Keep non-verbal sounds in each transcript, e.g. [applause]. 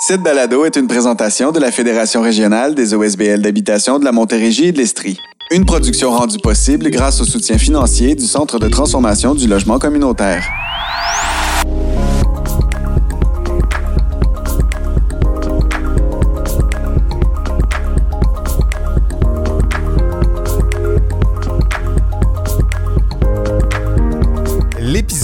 Cette balado est une présentation de la Fédération régionale des OSBL d'habitation de la Montérégie et de l'Estrie. Une production rendue possible grâce au soutien financier du Centre de transformation du logement communautaire.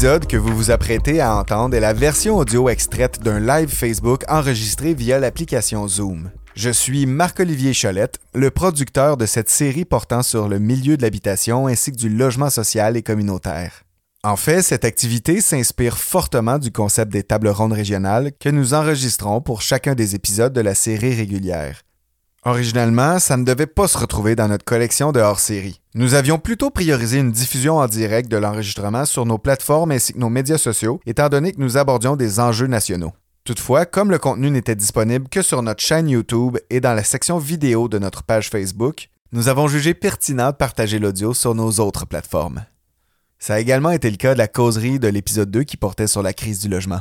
L'épisode que vous vous apprêtez à entendre est la version audio extraite d'un live Facebook enregistré via l'application Zoom. Je suis Marc-Olivier Cholette, le producteur de cette série portant sur le milieu de l'habitation ainsi que du logement social et communautaire. En fait, cette activité s'inspire fortement du concept des tables rondes régionales que nous enregistrons pour chacun des épisodes de la série régulière. Originalement, ça ne devait pas se retrouver dans notre collection de hors-série. Nous avions plutôt priorisé une diffusion en direct de l'enregistrement sur nos plateformes ainsi que nos médias sociaux, étant donné que nous abordions des enjeux nationaux. Toutefois, comme le contenu n'était disponible que sur notre chaîne YouTube et dans la section vidéo de notre page Facebook, nous avons jugé pertinent de partager l'audio sur nos autres plateformes. Ça a également été le cas de la causerie de l'épisode 2 qui portait sur la crise du logement.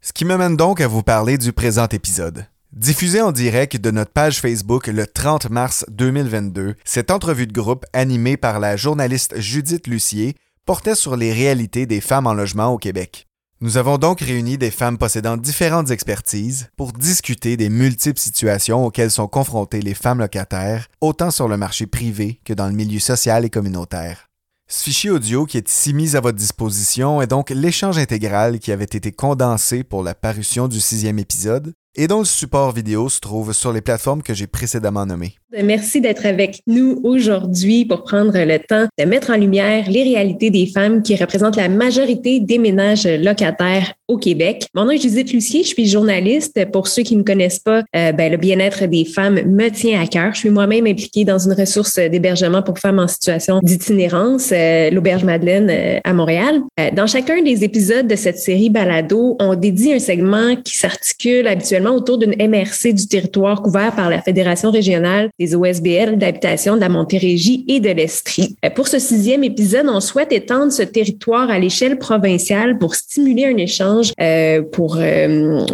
Ce qui me mène donc à vous parler du présent épisode. Diffusée en direct de notre page Facebook le 30 mars 2022, cette entrevue de groupe animée par la journaliste Judith Lucier portait sur les réalités des femmes en logement au Québec. Nous avons donc réuni des femmes possédant différentes expertises pour discuter des multiples situations auxquelles sont confrontées les femmes locataires, autant sur le marché privé que dans le milieu social et communautaire. Ce fichier audio qui est ici mis à votre disposition est donc l'échange intégral qui avait été condensé pour la parution du sixième épisode et dont le support vidéo se trouve sur les plateformes que j'ai précédemment nommées. Merci d'être avec nous aujourd'hui pour prendre le temps de mettre en lumière les réalités des femmes qui représentent la majorité des ménages locataires au Québec. Mon nom est Judith Lucier, je suis journaliste. Pour ceux qui ne connaissent pas, euh, ben, le bien-être des femmes me tient à cœur. Je suis moi-même impliquée dans une ressource d'hébergement pour femmes en situation d'itinérance, euh, l'Auberge Madeleine euh, à Montréal. dans chacun des épisodes de cette série Balado, on dédie un segment qui s'articule habituellement autour d'une MRC du territoire couvert par la Fédération régionale des OSBL d'habitation de la Montérégie et de l'Estrie. Euh, pour ce sixième épisode, on souhaite étendre ce territoire à l'échelle provinciale pour stimuler un échange, euh, pour euh,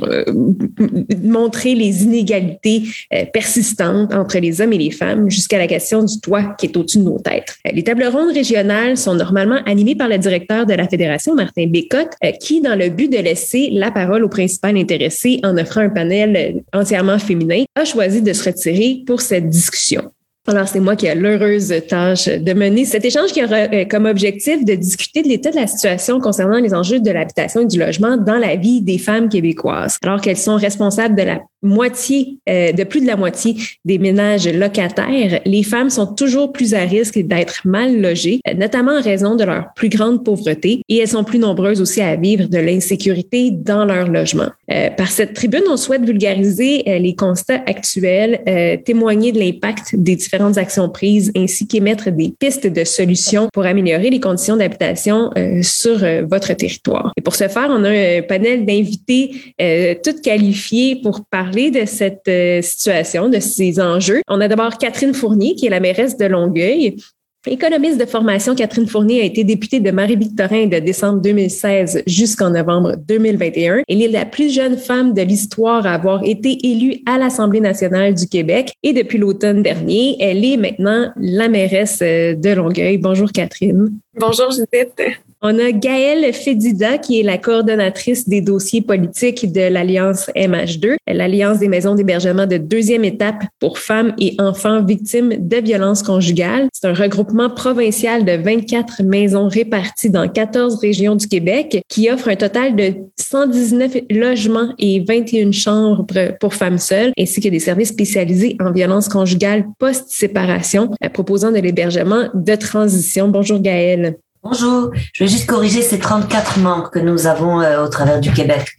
montrer les inégalités persistantes entre les hommes et les femmes jusqu'à la question du toit qui est au-dessus de nos têtes. Les tables rondes régionales sont normalement animées par le directeur de la Fédération, Martin Bécotte, qui, dans le but de laisser la parole au principal intéressé en offrant un panel entièrement féminin, a choisi de se retirer pour cette discussion. Alors, c'est moi qui ai l'heureuse tâche de mener cet échange qui aura euh, comme objectif de discuter de l'état de la situation concernant les enjeux de l'habitation et du logement dans la vie des femmes québécoises, alors qu'elles sont responsables de la moitié, euh, de plus de la moitié des ménages locataires, les femmes sont toujours plus à risque d'être mal logées, euh, notamment en raison de leur plus grande pauvreté, et elles sont plus nombreuses aussi à vivre de l'insécurité dans leur logement. Euh, par cette tribune, on souhaite vulgariser les constats actuels, témoigner de l'impact des différentes actions prises, ainsi qu'émettre des pistes de solutions pour améliorer les conditions d'habitation sur votre territoire. Et pour ce faire, on a un panel d'invités toutes qualifiés pour parler de cette euh, situation, de ces enjeux. On a d'abord Catherine Fournier, qui est la mairesse de Longueuil, Économiste de formation, Catherine Fournier a été députée de Marie-Victorin de décembre 2016 jusqu'en novembre 2021. Elle est la plus jeune femme de l'histoire à avoir été élue à l'Assemblée nationale du Québec et depuis l'automne dernier, elle est maintenant la mairesse euh, de Longueuil. Bonjour Catherine. Bonjour Judith. On a Gaëlle Fédida, qui est la coordonnatrice des dossiers politiques de l'Alliance MH2, l'Alliance des maisons d'hébergement de deuxième étape pour femmes et enfants victimes de violences conjugales. C'est un regroupement provincial de 24 maisons réparties dans 14 régions du Québec qui offre un total de 119 logements et 21 chambres pour femmes seules, ainsi que des services spécialisés en violences conjugales post-séparation, proposant de l'hébergement de transition. Bonjour Gaëlle. Bonjour, je vais juste corriger ces 34 membres que nous avons euh, au travers du Québec.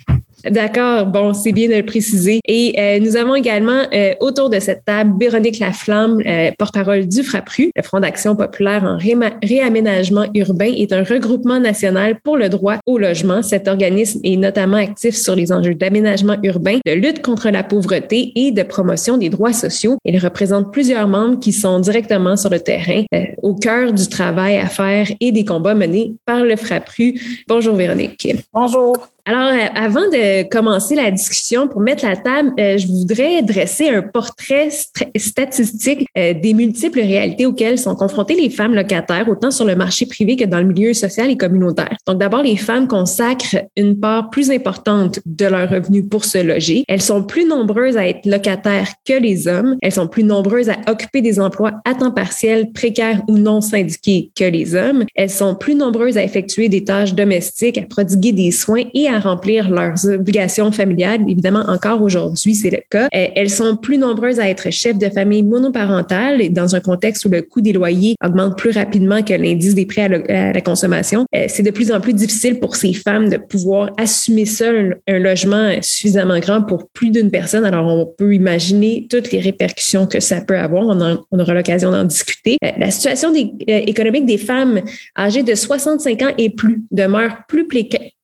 D'accord, bon, c'est bien de le préciser. Et euh, nous avons également euh, autour de cette table Véronique Laflamme, euh, porte-parole du FRAPRU, le Front d'action populaire en réaménagement urbain, est un regroupement national pour le droit au logement. Cet organisme est notamment actif sur les enjeux d'aménagement urbain, de lutte contre la pauvreté et de promotion des droits sociaux. Il représente plusieurs membres qui sont directement sur le terrain, au cœur du travail à faire et des combats menés par le FRAPRU. Bonjour Véronique. Bonjour. Alors, euh, avant de commencer la discussion, pour mettre la table, euh, je voudrais dresser un portrait statistique euh, des multiples réalités auxquelles sont confrontées les femmes locataires, autant sur le marché privé que dans le milieu social et communautaire. Donc, d'abord, les femmes consacrent une part plus importante de leurs revenus pour se loger. Elles sont plus nombreuses à être locataires que les hommes. Elles sont plus nombreuses à occuper des emplois à temps partiel, précaires ou non syndiqués que les hommes. Elles sont plus nombreuses à effectuer des tâches domestiques, à prodiguer des soins et à remplir leurs obligations familiales. Évidemment, encore aujourd'hui, c'est le cas. Euh, elles sont plus nombreuses à être chefs de famille monoparentale dans un contexte où le coût des loyers augmente plus rapidement que l'indice des prêts à, la consommation. Euh, c'est de plus en plus difficile pour ces femmes de pouvoir assumer seul un logement suffisamment grand pour plus d'une personne. Alors, on peut imaginer toutes les répercussions que ça peut avoir. On, aura l'occasion d'en discuter. Euh, la situation économique des femmes âgées de 65 ans et plus demeure plus,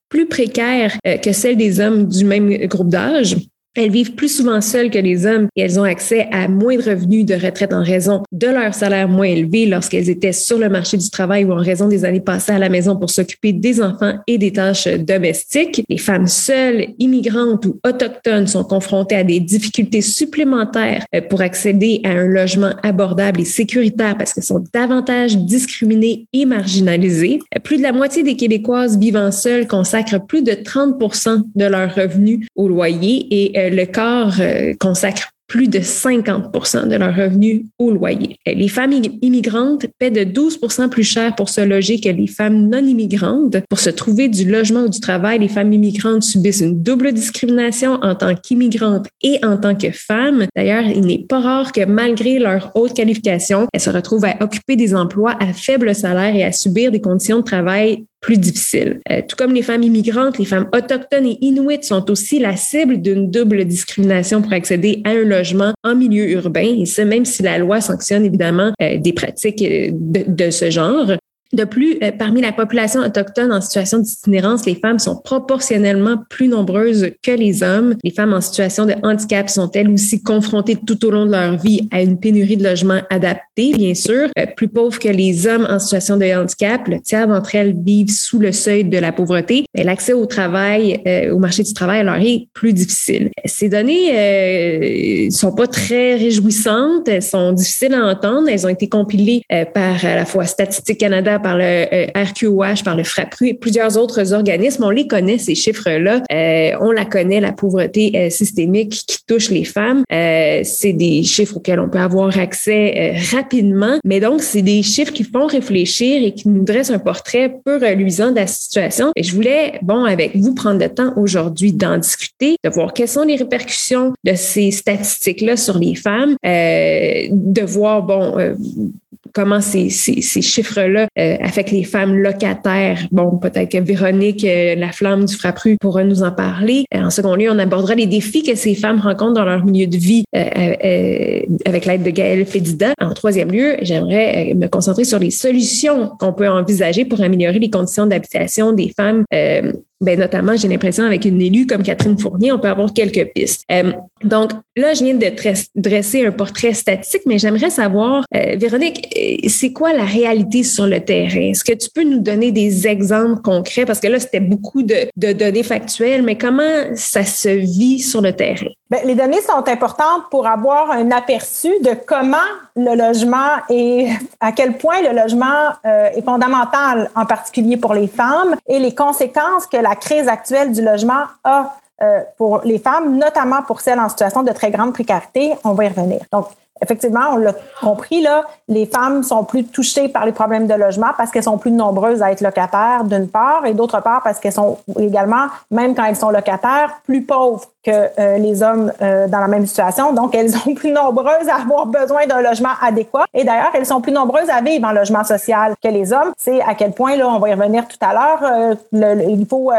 plus précaire euh, que celle des hommes du même groupe d'âge. Elles vivent plus souvent seules que les hommes et elles ont accès à moins de revenus de retraite en raison de leur salaire moins élevé lorsqu'elles étaient sur le marché du travail ou en raison des années passées à la maison pour s'occuper des enfants et des tâches domestiques. Les femmes seules, immigrantes ou autochtones sont confrontées à des difficultés supplémentaires euh, pour accéder à un logement abordable et sécuritaire parce qu'elles sont davantage discriminées et marginalisées. Plus de la moitié des Québécoises vivant seules consacrent plus de 30% de leurs revenus au loyer et euh, le corps euh, consacre plus de 50 de leurs revenus au loyer. Les femmes immigrantes paient de 12 plus cher pour se loger que les femmes non immigrantes. Pour se trouver du logement ou du travail, les femmes immigrantes subissent une double discrimination en tant qu'immigrantes et en tant que femmes. D'ailleurs, il n'est pas rare que malgré leur haute qualification, elles se retrouvent à occuper des emplois à faible salaire et à subir des conditions de travail plus difficiles. Euh, tout comme les femmes immigrantes, les femmes autochtones et inuites sont aussi la cible d'une double discrimination pour accéder à un logement en milieu urbain, et ce, même si la loi sanctionne évidemment euh, des pratiques euh, de, ce genre. De plus, euh, parmi la population autochtone en situation d'itinérance, les femmes sont proportionnellement plus nombreuses que les hommes. Les femmes en situation de handicap sont elles aussi confrontées tout au long de leur vie à une pénurie de logements adaptés, bien sûr. Euh, plus pauvres que les hommes en situation de handicap, le tiers d'entre elles vivent sous le seuil de la pauvreté. L'accès au travail, euh, au marché du travail, leur est plus difficile. Ces données sont pas très réjouissantes, elles sont difficiles à entendre. Elles ont été compilées par à la fois Statistique Canada par le euh, RQOH, par le FRAPRU et plusieurs autres organismes. On les connaît, ces chiffres-là. Euh, on la connaît, la pauvreté euh, systémique qui touche les femmes. c'est des chiffres auxquels on peut avoir accès rapidement. Mais donc, c'est des chiffres qui font réfléchir et qui nous dressent un portrait peu reluisant de la situation. Et je voulais, bon, avec vous, prendre le temps aujourd'hui d'en discuter, de voir quelles sont les répercussions de ces statistiques-là sur les femmes, de voir, bon, comment ces, ces, chiffres-là euh, affectent les femmes locataires. Bon, peut-être que Véronique, euh, la flamme du Frappru, pourra nous en parler. Euh, en second lieu, on abordera les défis que ces femmes rencontrent dans leur milieu de vie avec l'aide de Gaëlle Fédida. En troisième lieu, j'aimerais me concentrer sur les solutions qu'on peut envisager pour améliorer les conditions d'habitation des femmes ben notamment, j'ai l'impression avec une élue comme Catherine Fournier, on peut avoir quelques pistes. Euh, donc là, je viens de dresser un portrait statistique, mais j'aimerais savoir, euh, Véronique, euh, c'est quoi la réalité sur le terrain? Est-ce que tu peux nous donner des exemples concrets? Parce que là, c'était beaucoup de, de, données factuelles, mais comment ça se vit sur le terrain? Bien, les données sont importantes pour avoir un aperçu de comment le logement et à quel point le logement est fondamental, en particulier pour les femmes, et les conséquences que la la crise actuelle du logement a euh, pour les femmes, notamment pour celles en situation de très grande précarité. On va y revenir. Donc, effectivement, on l'a compris, là, les femmes sont plus touchées par les problèmes de logement parce qu'elles sont plus nombreuses à être locataires, d'une part, et d'autre part, parce qu'elles sont également, même quand elles sont locataires, plus pauvres que euh, les hommes euh, dans la même situation. Donc, elles sont plus nombreuses à avoir besoin d'un logement adéquat. Et d'ailleurs, elles sont plus nombreuses à vivre en logement social que les hommes. C'est à quel point, là, on va y revenir tout à l'heure, euh, il faut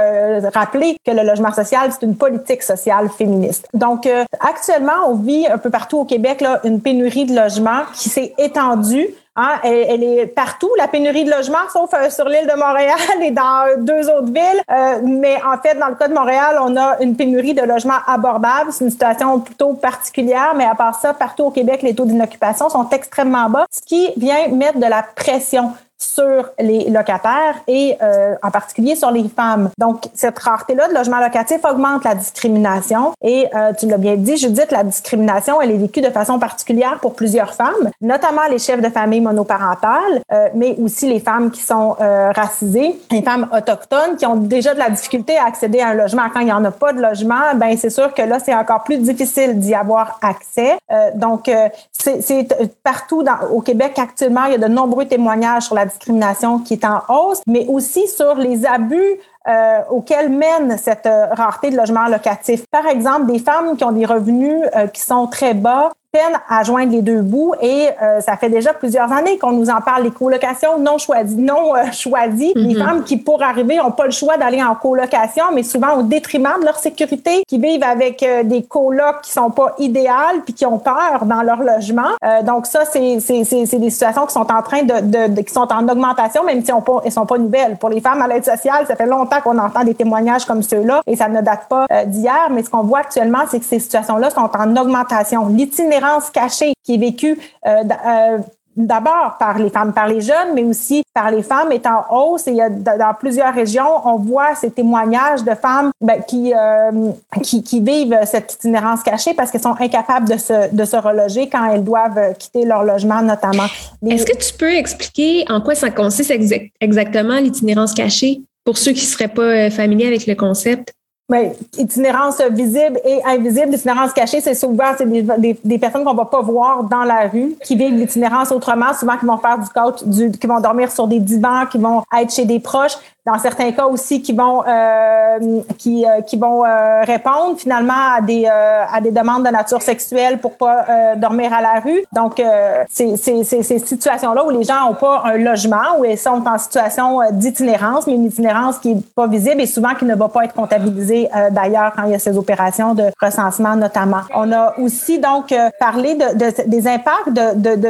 rappeler que le logement social, c'est une politique sociale féministe. Donc, actuellement, on vit un peu partout au Québec là, une pénurie de logements qui s'est étendue Hein, elle, est partout, la pénurie de logements, sauf euh, sur l'île de Montréal [laughs] et dans deux autres villes. Euh, mais en fait, dans le cas de Montréal, on a une pénurie de logements abordables. C'est une situation plutôt particulière, mais à part ça, partout au Québec, les taux d'inoccupation sont extrêmement bas, ce qui vient mettre de la pression sur les locataires et euh, en particulier sur les femmes. Donc, cette rareté-là de logement locatif augmente la discrimination. Et euh, tu l'as bien dit, Judith, la discrimination, elle est vécue de façon particulière pour plusieurs femmes, notamment les chefs de famille monoparentales, euh, mais aussi les femmes qui sont euh, racisées, les femmes autochtones qui ont déjà de la difficulté à accéder à un logement. Quand il n'y en a pas de logement, ben c'est sûr que là, c'est encore plus difficile d'y avoir accès. donc, c'est partout dans, au Québec actuellement, il y a de nombreux témoignages sur la discrimination qui est en hausse, mais aussi sur les abus euh, auxquels mène cette euh, rareté de logements locatifs. Par exemple, des femmes qui ont des revenus euh, qui sont très bas peine à joindre les deux bouts et euh, ça fait déjà plusieurs années qu'on nous en parle, les colocations non choisies, non euh, choisies, les mhm. femmes qui pour arriver n'ont pas le choix d'aller en colocation, mais souvent au détriment de leur sécurité, qui vivent avec euh, des colocs qui sont pas idéales puis qui ont peur dans leur logement. donc ça, c'est, c'est, c'est, des situations qui sont en train de, de, qui sont en augmentation, même si on pas, elles sont pas nouvelles. Pour les femmes à l'aide sociale, ça fait longtemps qu'on entend des témoignages comme ceux-là et ça ne date pas d'hier, mais ce qu'on voit actuellement, c'est que ces situations-là sont en augmentation. L'itinéraire cachée qui est vécue euh, euh, d'abord par les femmes, par les jeunes, mais aussi par les femmes est en hausse. Et dans plusieurs régions, on voit ces témoignages de femmes ben, qui, euh, qui, qui, vivent cette itinérance cachée parce qu'elles sont incapables de se, de se reloger quand elles doivent quitter leur logement, notamment. Est-ce que tu peux expliquer en quoi ça consiste exactement l'itinérance cachée pour ceux qui ne seraient pas familiers avec le concept? Bien, itinérance visible et invisible. L'itinérance cachée, c'est souvent c'est des, des, personnes qu'on va pas voir dans la rue, qui vivent l'itinérance autrement, souvent qui vont faire du coach, du, qui vont dormir sur des divans, qui vont être chez des proches dans certains cas aussi qui vont euh, qui, euh, qui vont euh, répondre finalement à des à des demandes de nature sexuelle pour pas dormir à la rue. Donc c'est c'est ces situations là où les gens ont pas un logement où ils sont en situation d'itinérance, mais une itinérance qui est pas visible et souvent qui ne va pas être comptabilisée d'ailleurs quand il y a ces opérations de recensement notamment. On a aussi donc parlé de, de des impacts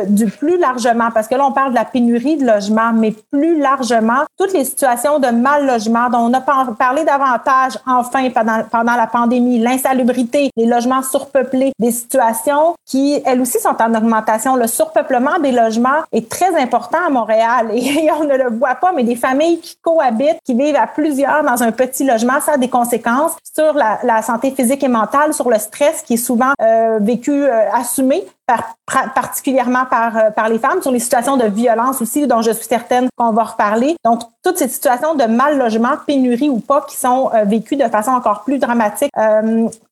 du plus largement parce que là on parle de la pénurie de logements, mais plus largement toutes les situations de mal logement dont on a parlé davantage enfin pendant la pandémie, l'insalubrité, les logements surpeuplés, des situations qui, elles aussi, sont en augmentation. Le surpeuplement des logements est très important à Montréal [laughs] et on ne le voit pas, mais des familles qui cohabitent, qui vivent à plusieurs dans un petit logement, ça a des conséquences sur la, santé physique et mentale, sur le stress qui est souvent euh, vécu, euh, assumé particulièrement par, euh, par les femmes, sur les situations de violence aussi, dont je suis certaine qu'on va reparler. Donc, toutes ces situations de mal logement, pénurie ou pas, qui sont vécues de façon encore plus dramatique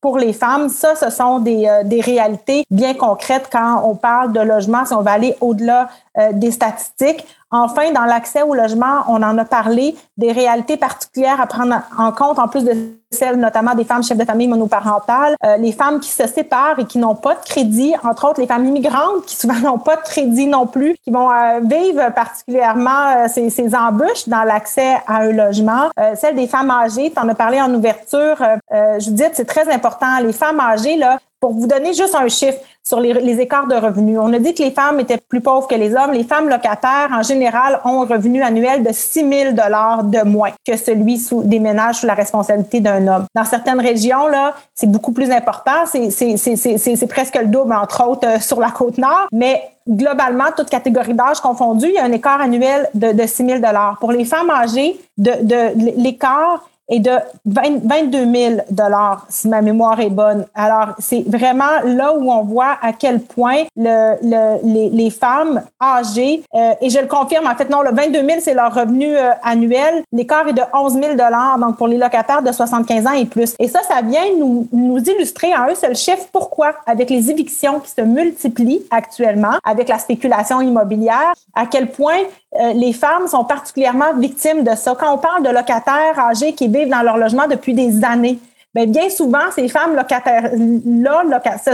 pour les femmes, ça, ce sont des, des réalités bien concrètes quand on parle de logement, si on va aller au-delà des statistiques. Enfin, dans l'accès au logement, on en a parlé, des réalités particulières à prendre en compte, en plus de celles notamment des femmes chefs de famille monoparentales, euh, les femmes qui se séparent et qui n'ont pas de crédit, entre autres les femmes immigrantes qui souvent [laughs] n'ont pas de crédit non plus, qui vont euh, vivre particulièrement euh, ces, ces, embûches dans l'accès à un logement. celle des femmes âgées, tu en as parlé en ouverture, Judith, c'est très important. Les femmes âgées, là, pour vous donner juste un chiffre sur les, les, écarts de revenus, on a dit que les femmes étaient plus pauvres que les hommes. Les femmes locataires, en général, ont un revenu annuel de 6 000 de moins que celui sous, des ménages sous la responsabilité d'un Dans certaines régions, là, c'est beaucoup plus important. C'est presque le double, entre autres, euh, sur la côte nord. Mais globalement, toute catégorie d'âge confondue, il y a un écart annuel de, de 6 000 Pour les femmes âgées, de, de l'écart et de 22 000 dollars, si ma mémoire est bonne. Alors, c'est vraiment là où on voit à quel point le, le, les, les, femmes âgées, euh, et je le confirme, en fait, non, le 22 000, c'est leur revenu euh, annuel. L'écart est de 11 000 dollars, donc pour les locataires de 75 ans et plus. Et ça, ça vient nous, nous illustrer en un seul chiffre pourquoi, avec les évictions qui se multiplient actuellement, avec la spéculation immobilière, à quel point euh, les femmes sont particulièrement victimes de ça. Quand on parle de locataires âgés qui vivent dans leur logement depuis des années, mais bien souvent, ces femmes locataires-là,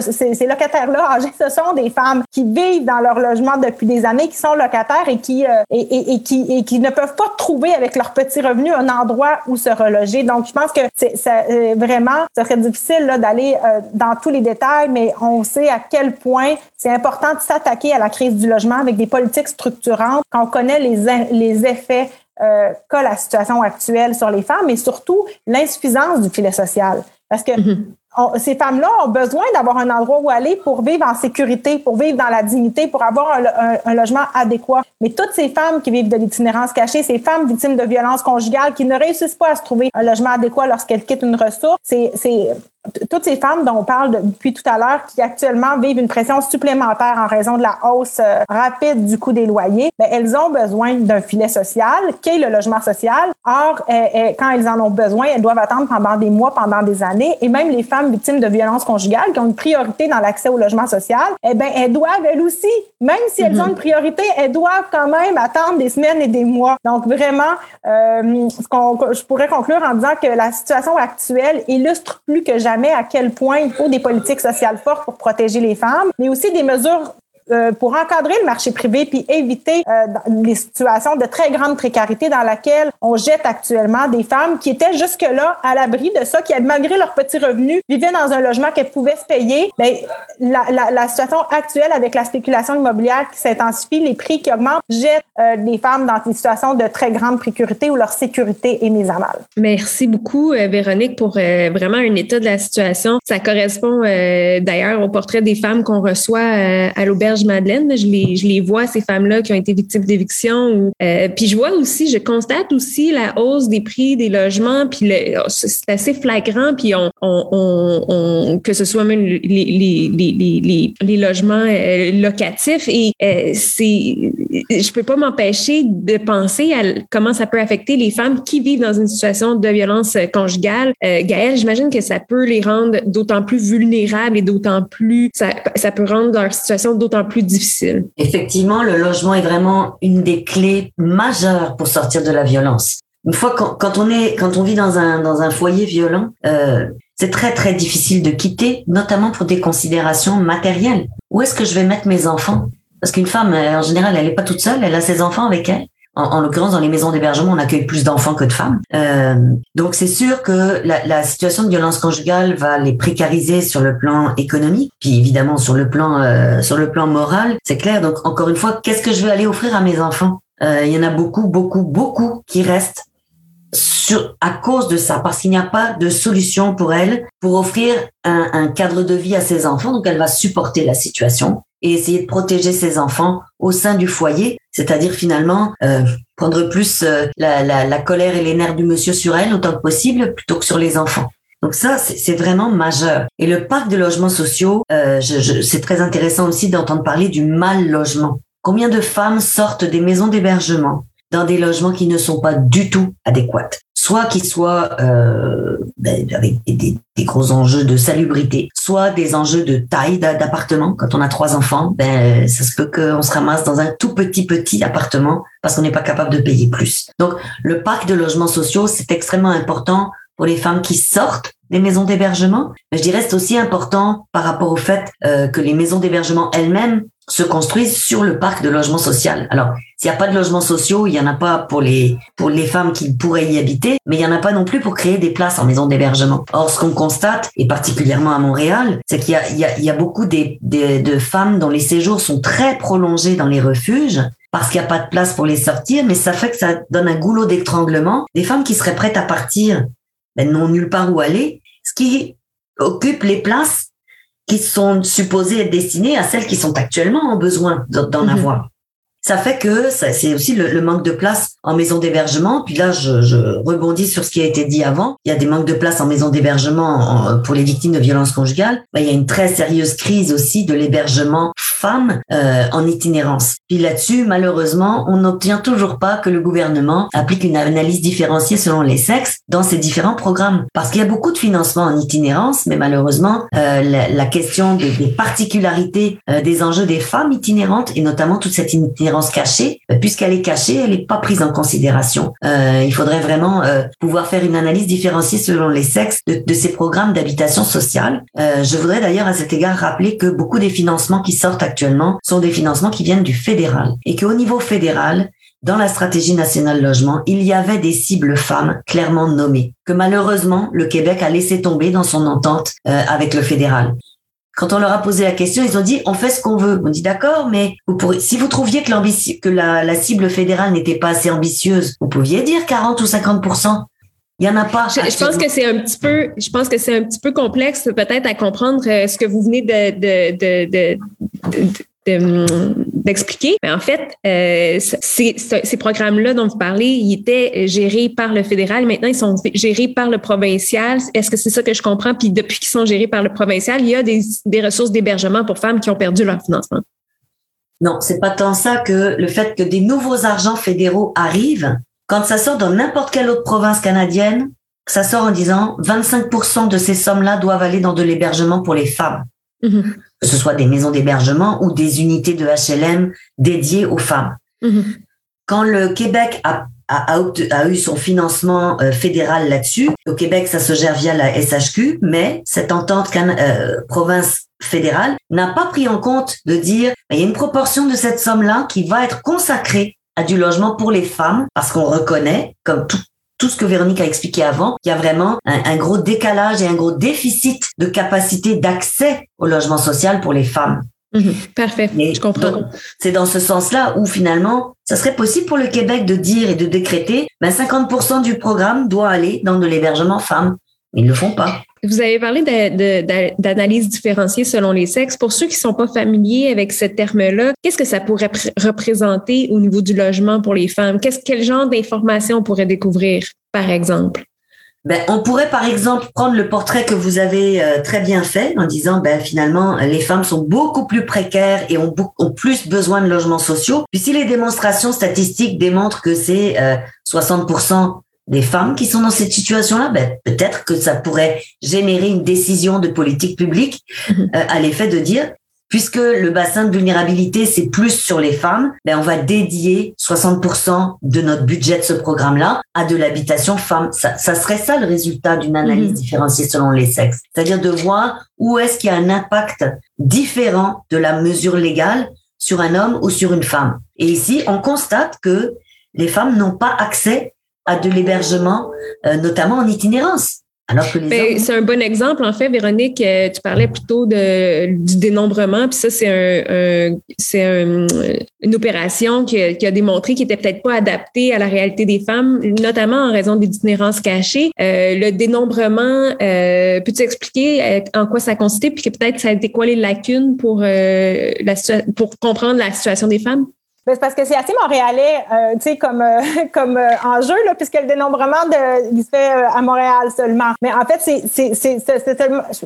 ces locataires-là âgés, ce sont des femmes qui vivent dans leur logement depuis des années, qui sont locataires et qui, euh, et, qui, et qui ne peuvent pas trouver avec leurs petits revenus un endroit où se reloger. Donc, je pense que c'est euh, vraiment, ce serait difficile d'aller euh, dans tous les détails, mais on sait à quel point c'est important de s'attaquer à la crise du logement avec des politiques structurantes quand on connaît les, les effets euh, qu'a la situation actuelle sur les femmes, mais surtout l'insuffisance du filet social. Parce que mm-hmm. ces femmes-là ont besoin d'avoir un endroit où aller pour vivre en sécurité, pour vivre dans la dignité, pour avoir un, logement adéquat. Mais toutes ces femmes qui vivent de l'itinérance cachée, ces femmes victimes de violences conjugales qui ne réussissent pas à se trouver un logement adéquat lorsqu'elles quittent une ressource, c'est toutes ces femmes dont on parle depuis tout à l'heure qui actuellement vivent une pression supplémentaire en raison de la hausse euh, rapide du coût des loyers, bien, elles ont besoin d'un filet social, qu'est le logement social. Or, euh, euh, quand elles en ont besoin, elles doivent attendre pendant des mois, pendant des années. Et même les femmes victimes de violences conjugales qui ont une priorité dans l'accès au logement social, eh bien, elles doivent, elles aussi, même si elles ont mhm. une priorité, elles doivent quand même attendre des semaines et des mois. Donc, vraiment, ce qu'on, je pourrais conclure en disant que la situation actuelle illustre plus que jamais à quel point il faut des politiques sociales fortes pour protéger les femmes, mais aussi des mesures euh, pour encadrer le marché privé puis éviter euh, les situations de très grande précarité dans laquelle on jette actuellement des femmes qui étaient jusque-là à l'abri de ça, qui, malgré leurs petits revenus, vivaient dans un logement qu'elles pouvaient se payer. Ben, la, situation actuelle avec la spéculation immobilière qui s'intensifie, les prix qui augmentent, jettent euh, les femmes dans des situations de très grande précarité où leur sécurité est mise à mal. Merci beaucoup, Véronique, pour vraiment un état de la situation. Ça correspond d'ailleurs au portrait des femmes qu'on reçoit à l'auberge Madeleine. Je les, je les vois, ces femmes-là qui ont été victimes d'éviction. Euh, puis je vois aussi, je constate aussi la hausse des prix des logements. Puis c'est assez flagrant. Puis on, on, on, que ce soit même les, les, les, les logements euh, locatifs. Et euh, c'est, je peux pas m'empêcher de penser à comment ça peut affecter les femmes qui vivent dans une situation de violence conjugale. Euh, Gaëlle, j'imagine que ça peut les rendre d'autant plus vulnérables et d'autant plus, ça, ça peut rendre leur situation d'autant plus difficile. Effectivement, le logement est vraiment une des clés majeures pour sortir de la violence. Une fois quand, on est quand on vit dans un dans un foyer violent, euh, c'est très très difficile de quitter, notamment pour des considérations matérielles. Où est-ce que je vais mettre mes enfants? Parce qu'une femme, en général, elle n'est pas toute seule, elle a ses enfants avec elle en, l'occurrence dans les maisons d'hébergement, on accueille plus d'enfants que de femmes. Euh, donc c'est sûr que la, la, situation de violence conjugale va les précariser sur le plan économique, puis évidemment sur le plan euh, sur le plan moral, c'est clair. Donc encore une fois, qu'est-ce que je vais aller offrir à mes enfants? Euh, Il y en a beaucoup, beaucoup, beaucoup qui restent sur, à cause de ça, parce qu'il n'y a pas de solution pour elle pour offrir un, un cadre de vie à ses enfants. Donc elle va supporter la situation et essayer de protéger ses enfants au sein du foyer, c'est-à-dire finalement euh, prendre plus euh, la, la, colère et les nerfs du monsieur sur elle autant que possible plutôt que sur les enfants. Donc ça, c'est vraiment majeur. Et le parc de logements sociaux, euh, c'est très intéressant aussi d'entendre parler du mal logement. Combien de femmes sortent des maisons d'hébergement dans des logements qui ne sont pas du tout adéquats soit qu'ils soient euh, ben, avec des, des, gros enjeux de salubrité, soit des enjeux de taille d'appartement. Quand on a trois enfants, ben ça se peut qu'on se ramasse dans un tout petit petit appartement parce qu'on n'est pas capable de payer plus. Donc le parc de logements sociaux, c'est extrêmement important pour les femmes qui sortent des maisons d'hébergement. Mais je dirais c'est aussi important par rapport au fait euh, que les maisons d'hébergement elles-mêmes se construisent sur le parc de logement social. Alors, s'il n'y a pas de logements sociaux, il n'y en a pas pour les, pour les femmes qui pourraient y habiter, mais il n'y en a pas non plus pour créer des places en maison d'hébergement. Or, ce qu'on constate, et particulièrement à Montréal, c'est qu'il y a, il y a, il y a beaucoup des, de femmes dont les séjours sont très prolongés dans les refuges, parce qu'il n'y a pas de place pour les sortir, mais ça fait que ça donne un goulot d'étranglement. Des femmes qui seraient prêtes à partir, ben, n'ont nulle part où aller, ce qui occupe les places qui sont supposées être destinées à celles qui sont actuellement en besoin d'en mhm. avoir. Ça fait que c'est aussi le, manque de place en maison d'hébergement. Puis là, je, je, rebondis sur ce qui a été dit avant. Il y a des manques de place en maison d'hébergement pour les victimes de violences conjugales. Ben, il y a une très sérieuse crise aussi de l'hébergement femmes euh, en itinérance. Puis là-dessus, malheureusement, on n'obtient toujours pas que le gouvernement applique une analyse différenciée selon les sexes dans ces différents programmes. Parce qu'il y a beaucoup de financement en itinérance, mais malheureusement, euh, la, la, question des, des particularités euh, des enjeux des femmes itinérantes et notamment toute cette itinérance cachée, euh, puisqu'elle est cachée, elle n'est pas prise en considération. Euh, il faudrait vraiment euh, pouvoir faire une analyse différenciée selon les sexes de, ces programmes d'habitation sociale. je voudrais d'ailleurs à cet égard rappeler que beaucoup des financements qui sortent actuellement sont des financements qui viennent du fédéral et qu'au niveau fédéral, dans la stratégie nationale logement, il y avait des cibles femmes clairement nommées, que malheureusement le Québec a laissé tomber dans son entente avec le fédéral. Quand on leur a posé la question, ils ont dit on fait ce qu'on veut. On dit d'accord, mais vous pourrez, si vous trouviez que, que la, la cible fédérale n'était pas assez ambitieuse, vous pouviez dire 40 ou 50% Il y en a pas. Je, pense que c'est un petit peu, je pense que c'est un petit peu complexe peut-être à comprendre euh, ce que vous venez de, d'expliquer. Mais en fait, euh, ces, programmes-là dont vous parlez, ils étaient gérés par le fédéral. Maintenant, ils sont gérés par le provincial. Est-ce que c'est ça que je comprends? Puis depuis qu'ils sont gérés par le provincial, il y a des, des ressources d'hébergement pour femmes qui ont perdu leur financement. Non, c'est pas tant ça que le fait que des nouveaux argents fédéraux arrivent. Quand ça sort dans n'importe quelle autre province canadienne, ça sort en disant 25% de ces sommes-là doivent aller dans de l'hébergement pour les femmes. Que ce soit des maisons d'hébergement ou des unités de HLM dédiées aux femmes. Quand le Québec a, a, a, eu son financement euh, fédéral là-dessus, au Québec, ça se gère via la SHQ, mais cette entente euh, province fédérale n'a pas pris en compte de dire il y a une proportion de cette somme-là qui va être consacrée à du logement pour les femmes parce qu'on reconnaît, comme tout, tout ce que Véronique a expliqué avant, qu'il y a vraiment un, gros décalage et un gros déficit de capacité d'accès au logement social pour les femmes. Mhm. parfait, je comprends. C'est dans ce sens-là où finalement, ça serait possible pour le Québec de dire et de décréter, ben 50% du programme doit aller dans de l'hébergement femmes. Ils ne le font pas. Vous avez parlé d'analyse différenciée selon les sexes. Pour ceux qui ne sont pas familiers avec ce terme-là, qu'est-ce que ça pourrait représenter au niveau du logement pour les femmes? Quel genre d'informations on pourrait découvrir, par exemple? Ben, on pourrait par exemple prendre le portrait que vous avez euh, très bien fait en disant ben finalement les femmes sont beaucoup plus précaires et ont, ont plus besoin de logements sociaux. Puis si les démonstrations statistiques démontrent que c'est 60% des femmes qui sont dans cette situation-là, ben, peut-être que ça pourrait générer une décision de politique publique mhm. euh, à l'effet de dire, puisque le bassin de vulnérabilité, c'est plus sur les femmes, ben, on va dédier 60% de notre budget de ce programme-là à de l'habitation femme. Ça, ça, serait ça le résultat d'une analyse mhm. différenciée selon les sexes. C'est-à-dire de voir où est-ce qu'il y a un impact différent de la mesure légale sur un homme ou sur une femme. Et ici, on constate que les femmes n'ont pas accès à de l'hébergement, euh, notamment en itinérance. Alors que ben, c'est un bon exemple. En fait, Véronique, euh, tu parlais plutôt de, du dénombrement, puis ça, c'est un, c'est une opération qui a, qui a démontré qu'il était peut-être pas adaptée à la réalité des femmes, notamment en raison des itinérances cachées. Euh, le dénombrement, euh, peux-tu expliquer en quoi ça consistait, puis que peut-être ça a été quoi les lacunes pour, la, pour comprendre la situation des femmes? Ben, c'est parce que c'est assez montréalais, euh, tu sais, comme, euh, [laughs] comme euh, enjeu, là, puisque le dénombrement de, il se fait à Montréal seulement. Mais en fait, c'est,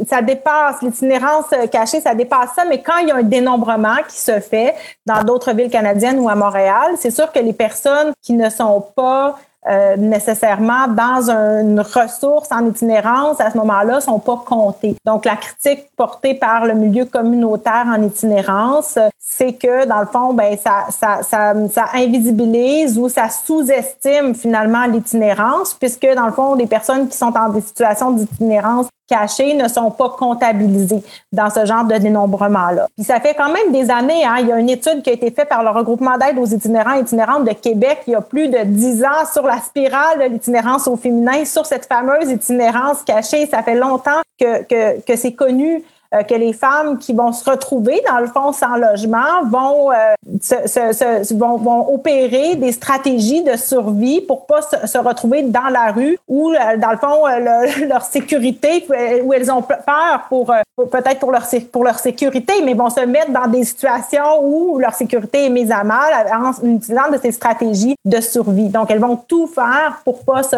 ça dépasse l'itinérance cachée, ça dépasse ça. Mais quand il y a un dénombrement qui se fait dans d'autres villes canadiennes ou à Montréal, c'est sûr que les personnes qui ne sont pas euh, nécessairement dans une ressource en itinérance à ce moment-là sont pas comptées. Donc la critique portée par le milieu communautaire en itinérance, c'est que dans le fond, ben ça, ça, ça, ça invisibilise ou ça sous-estime finalement l'itinérance, puisque dans le fond, des personnes qui sont dans des situations d'itinérance cachés ne sont pas comptabilisés dans ce genre de dénombrement-là. Puis ça fait quand même des années, hein, il y a une étude qui a été faite par le regroupement d'aide aux itinérants et itinérantes de Québec il y a plus de dix ans sur la spirale de l'itinérance au féminin, sur cette fameuse itinérance cachée. Ça fait longtemps que, que, que c'est connu euh, que les femmes qui vont se retrouver dans le fond sans logement vont, euh, vont, opérer des stratégies de survie pour pas se, retrouver dans la rue ou euh, dans le fond [laughs] leur sécurité où elles ont peur pour, peut-être pour leur pour leur sécurité mais vont se mettre dans des situations où leur sécurité est mise à mal en utilisant de ces stratégies de survie. Donc elles vont tout faire pour pas se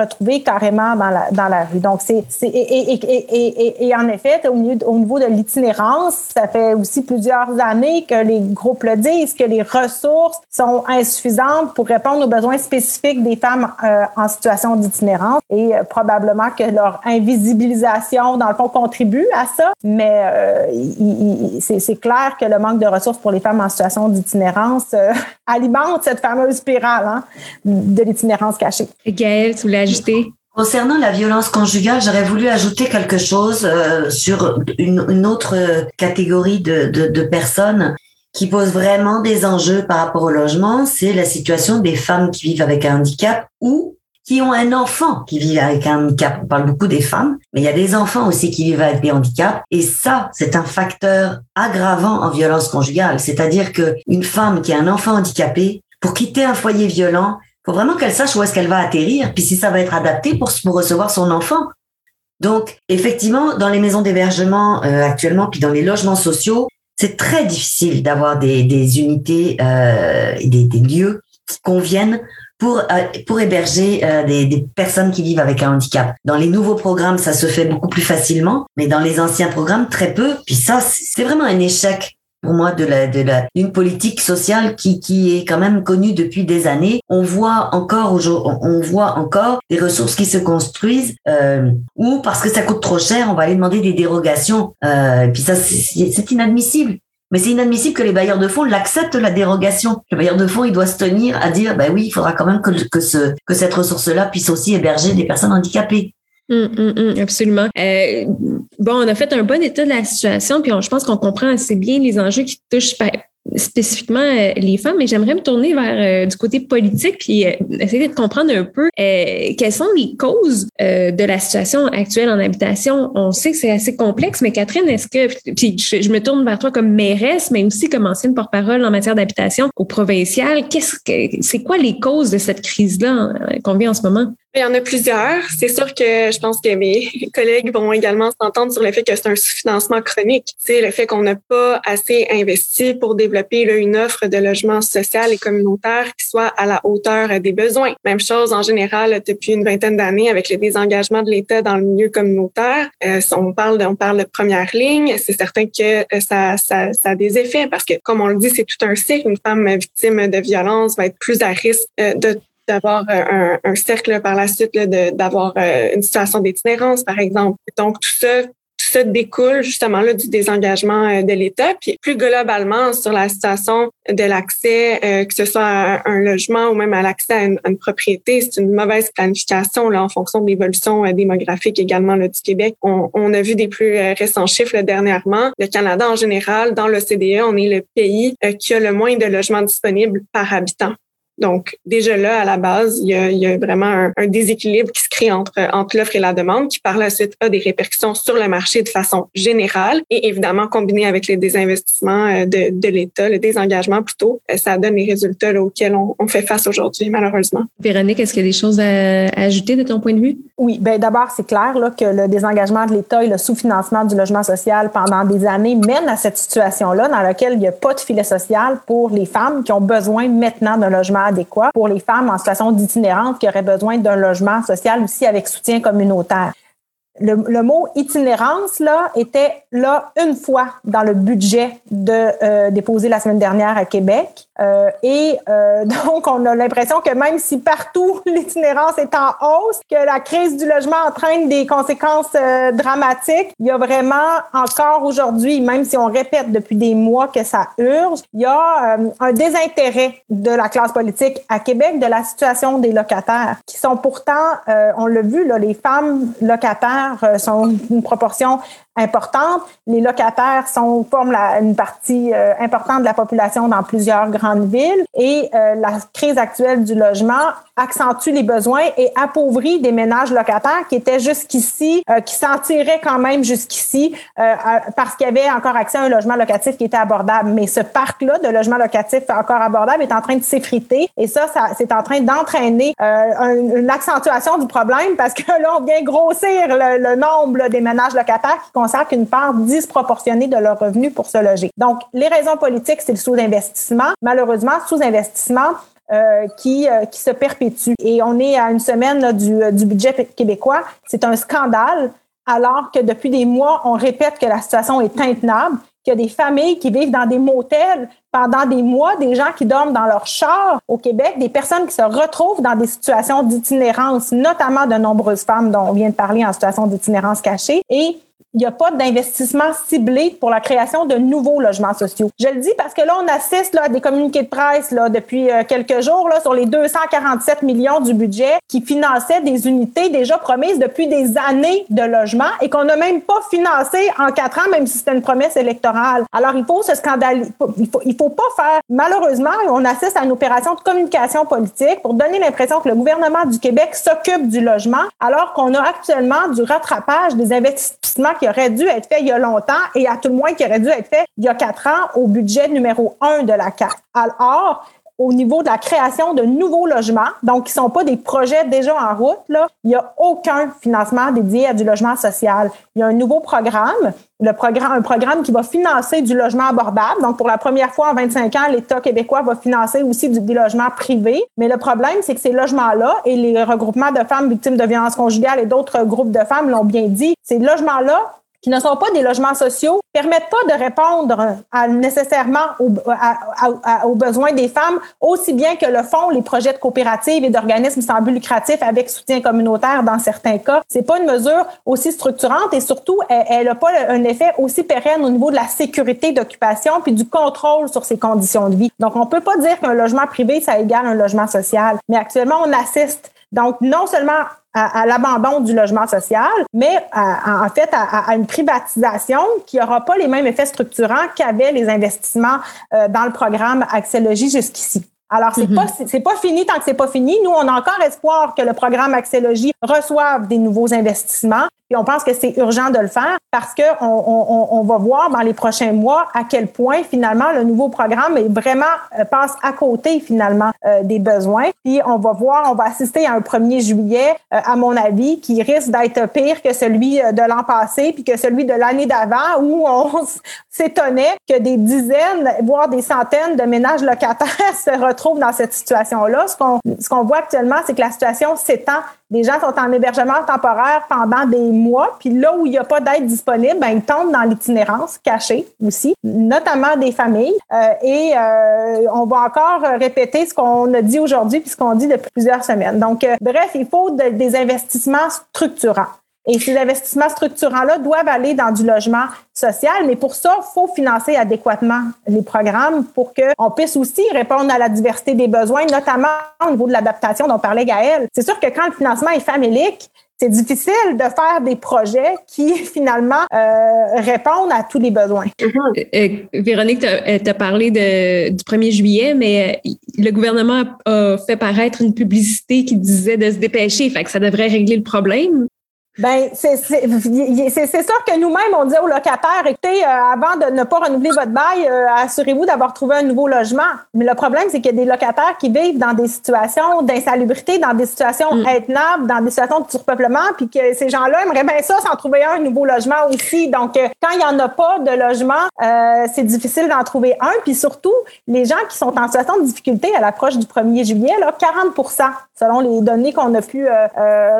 retrouver carrément dans la dans la rue. Donc c'est et, et en effet au milieu au niveau de l'itinérance, ça fait aussi plusieurs années que les groupes le disent, que les ressources sont insuffisantes pour répondre aux besoins spécifiques des femmes euh, en situation d'itinérance et euh, probablement que leur invisibilisation, dans le fond, contribue à ça. Mais euh, c'est clair que le manque de ressources pour les femmes en situation d'itinérance [laughs] alimente cette fameuse spirale hein, de l'itinérance cachée. Gaëlle, tu voulais ajouter? Concernant la violence conjugale, j'aurais voulu ajouter quelque chose euh, sur une, autre catégorie de, de, personnes qui pose vraiment des enjeux par rapport au logement, c'est la situation des femmes qui vivent avec un handicap ou qui ont un enfant qui vit avec un handicap. On parle beaucoup des femmes, mais il y a des enfants aussi qui vivent avec des handicaps. Et ça, c'est un facteur aggravant en violence conjugale. C'est-à-dire que une femme qui a un enfant handicapé, pour quitter un foyer violent, faut vraiment qu'elle sache où est-ce qu'elle va atterrir, puis si ça va être adapté pour, pour recevoir son enfant. Donc, effectivement, dans les maisons d'hébergement euh, actuellement, puis dans les logements sociaux, c'est très difficile d'avoir des, des unités euh, des, des, lieux qui conviennent pour, euh, pour héberger euh, des, des, personnes qui vivent avec un handicap. Dans les nouveaux programmes, ça se fait beaucoup plus facilement, mais dans les anciens programmes, très peu. Puis ça, c'est vraiment un échec pour moi de la de d'une politique sociale qui qui est quand même connue depuis des années. On voit encore on voit encore des ressources qui se construisent euh, ou parce que ça coûte trop cher, on va aller demander des dérogations. Euh, et ça c'est inadmissible. Mais c'est inadmissible que les bailleurs de fonds l'acceptent la dérogation. Le bailleur de fonds, il doit se tenir à dire, ben oui, il faudra quand même que, que cette ressource-là puisse aussi héberger des personnes handicapées. Hum, hum, hum, absolument. Euh, bon, on a fait un bon état de la situation, puis je pense qu'on comprend assez bien les enjeux qui touchent spécifiquement euh, les femmes, mais j'aimerais me tourner vers euh, du côté politique puis euh, essayer de comprendre un peu quelles sont les causes de la situation actuelle en habitation. On sait que c'est assez complexe, mais Catherine, est-ce que puis je, me tourne vers toi comme mairesse, mais aussi comme ancienne porte-parole en matière d'habitation au provincial, qu'est-ce que c'est quoi les causes de cette crise-là qu'on vit en ce moment? Il y en a plusieurs. C'est sûr que je pense que mes [laughs] collègues vont également s'entendre sur le fait que c'est un sous-financement chronique. C'est le fait qu'on n'a pas assez investi pour développer une offre de logement social et communautaire qui soit à la hauteur des besoins. Même chose en général depuis une vingtaine d'années avec le désengagement de l'État dans le milieu communautaire. Euh, on parle de, on parle de première ligne. C'est certain que euh, ça, ça, ça a des effets parce que, comme on le dit, c'est tout un cycle. Une femme victime de violence va être plus à risque euh, de d'avoir un, un, cercle par la suite, d'avoir euh, une situation d'itinérance, par exemple. Donc, tout ça, tout ça découle justement là, du désengagement euh, de l'État. Puis plus globalement sur la situation de l'accès, euh, que ce soit à un logement ou même à l'accès à, une, propriété, c'est une mauvaise planification là, en fonction de l'évolution démographique également là, du Québec. On, on, a vu des plus récents chiffres là, dernièrement. Le Canada en général, dans l'OCDE, on est le pays qui a le moins de logements disponibles par habitant. Donc, déjà là, à la base, il y a, il y a vraiment un, déséquilibre qui se crée entre, entre l'offre et la demande, qui par la suite a des répercussions sur le marché de façon générale et évidemment combiné avec les désinvestissements euh, de, de l'État, le désengagement plutôt, euh, ça donne les résultats auxquels on, on, fait face aujourd'hui, malheureusement. Véronique, est-ce qu'il y a des choses à, ajouter de ton point de vue? Oui, ben d'abord, c'est clair là, que le désengagement de l'État et le sous-financement du logement social pendant des années mènent à cette situation-là dans laquelle il n'y a pas de filet social pour les femmes qui ont besoin maintenant d'un logement pour les femmes en situation d'itinérance qui auraient besoin d'un logement social aussi avec soutien communautaire. Le, mot itinérance là était là une fois dans le budget euh, déposé la semaine dernière à Québec euh, et euh, [laughs] donc, on a l'impression que même si partout [laughs] l'itinérance est en hausse, que la crise du logement entraîne des conséquences euh, dramatiques, il y a vraiment encore aujourd'hui, même si on répète depuis des mois que ça urge, il y a un désintérêt de la classe politique à Québec de la situation des locataires, qui sont pourtant, on l'a vu, là, les femmes locataires sont une proportion importante. Les locataires sont, forment une partie euh, importante de la population dans plusieurs grandes villes et euh, la crise actuelle du logement accentue les besoins et appauvrit des ménages locataires qui étaient jusqu'ici, euh, qui s'en tiraient quand même jusqu'ici parce qu'il y avait encore accès à un logement locatif qui était abordable. Mais ce parc-là de logements locatifs encore abordables est en train de s'effriter et ça, c'est en train d'entraîner une accentuation du problème parce que là, on vient grossir le, nombre des ménages locataires qui consacrent part disproportionnée de leurs revenus pour se loger. Donc, les raisons politiques, c'est le sous-investissement. Malheureusement, sous-investissement euh, qui, euh, qui se perpétue. Et on est à une semaine du, du budget québécois. C'est un scandale, alors que depuis des mois, on répète que la situation est intenable, qu'il y a des familles qui vivent dans des motels pendant des mois, des gens qui dorment dans leur char au Québec, des personnes qui se retrouvent dans des situations d'itinérance, notamment de nombreuses femmes dont on vient de parler en situation d'itinérance cachée. Et il n'y a pas d'investissement ciblé pour la création de nouveaux logements sociaux. Je le dis parce que là, on assiste là, à des communiqués de presse là, depuis euh, quelques jours là, sur les 247 millions du budget qui finançaient des unités déjà promises depuis des années de logement et qu'on n'a même pas financé en quatre ans, même si c'était une promesse électorale. Alors, il faut ce scandale, il faut, il faut pas faire, malheureusement, on assiste à une opération de communication politique pour donner l'impression que le gouvernement du Québec s'occupe du logement, alors qu'on a actuellement du rattrapage des investissements qui aurait dû être fait il y a longtemps et à tout le moins qui aurait dû être fait il y a quatre ans au budget numéro un de la carte. Alors, au niveau de la création de nouveaux logements, donc qui ne sont pas des projets déjà en route, là, il n'y a aucun financement dédié à du logement social. Il y a un nouveau programme, le programme, un programme qui va financer du logement abordable. Donc, pour la première fois en 25 ans, l'État québécois va financer aussi du, des logements privés. Mais le problème, c'est que ces logements-là et les regroupements de femmes victimes de violences conjugales et d'autres groupes de femmes l'ont bien dit, ces logements-là qui ne sont pas des logements sociaux, permettent pas de répondre nécessairement aux, besoins des femmes, aussi bien que le font les projets de coopératives et d'organismes sans but lucratif avec soutien communautaire dans certains cas. C'est pas une mesure aussi structurante et surtout, elle n'a pas un effet aussi pérenne au niveau de la sécurité d'occupation puis du contrôle sur ses conditions de vie. Donc, on peut pas dire qu'un logement privé, ça égale un logement social. Mais actuellement, on assiste donc, non seulement à, l'abandon du logement social, mais en fait à, une privatisation qui n'aura pas les mêmes effets structurants qu'avaient les investissements euh, dans le programme Accès Logis jusqu'ici. Alors, c'est pas c'est pas fini tant que c'est pas fini. Nous, on a encore espoir que le programme Accès Logis reçoive des nouveaux investissements. Et on pense que c'est urgent de le faire parce que on, on, va voir dans les prochains mois à quel point finalement le nouveau programme est vraiment euh, passe à côté finalement euh, des besoins. Puis on va voir, on va assister à un 1er juillet, euh, à mon avis, qui risque d'être pire que celui de l'an passé, puis que celui de l'année d'avant où on [laughs] s'étonnait que des dizaines, voire des centaines de ménages locataires [laughs] se retrouvent dans cette situation-là. Ce qu'on ce qu'on voit actuellement, c'est que la situation s'étend les gens sont en hébergement temporaire pendant des mois, puis là où il n'y a pas d'aide disponible, ben, ils tombent dans l'itinérance cachée aussi, notamment des familles. Euh, et euh, on va encore répéter ce qu'on a dit aujourd'hui puis ce qu'on dit depuis plusieurs semaines. Donc, euh, bref, il faut des investissements structurants. Et ces investissements structurants-là doivent aller dans du logement social, mais pour ça, il faut financer adéquatement les programmes pour qu'on puisse aussi répondre à la diversité des besoins, notamment au niveau de l'adaptation dont parlait Gaëlle. C'est sûr que quand le financement est famélique, c'est difficile de faire des projets qui [laughs] finalement euh, répondent à tous les besoins. Euh, euh, Véronique, tu as, parlé du 1er juillet, mais le gouvernement a fait paraître une publicité qui disait de se dépêcher, fait que ça devrait régler le problème. Ben, c'est sûr que nous-mêmes, on dit aux locataires, écoutez, euh, avant de ne pas renouveler votre bail, euh, assurez-vous d'avoir trouvé un nouveau logement. Mais le problème, c'est qu'il y a des locataires qui vivent dans des situations d'insalubrité, dans des situations mm. intenables, dans des situations de surpeuplement, puis que ces gens-là aimeraient bien ça s'en trouver un, nouveau logement aussi. Donc, euh, quand il n'y en a pas de logement, c'est difficile d'en trouver un. Puis surtout, les gens qui sont en situation de difficulté à l'approche du 1er juillet, là, 40 selon les données qu'on a pu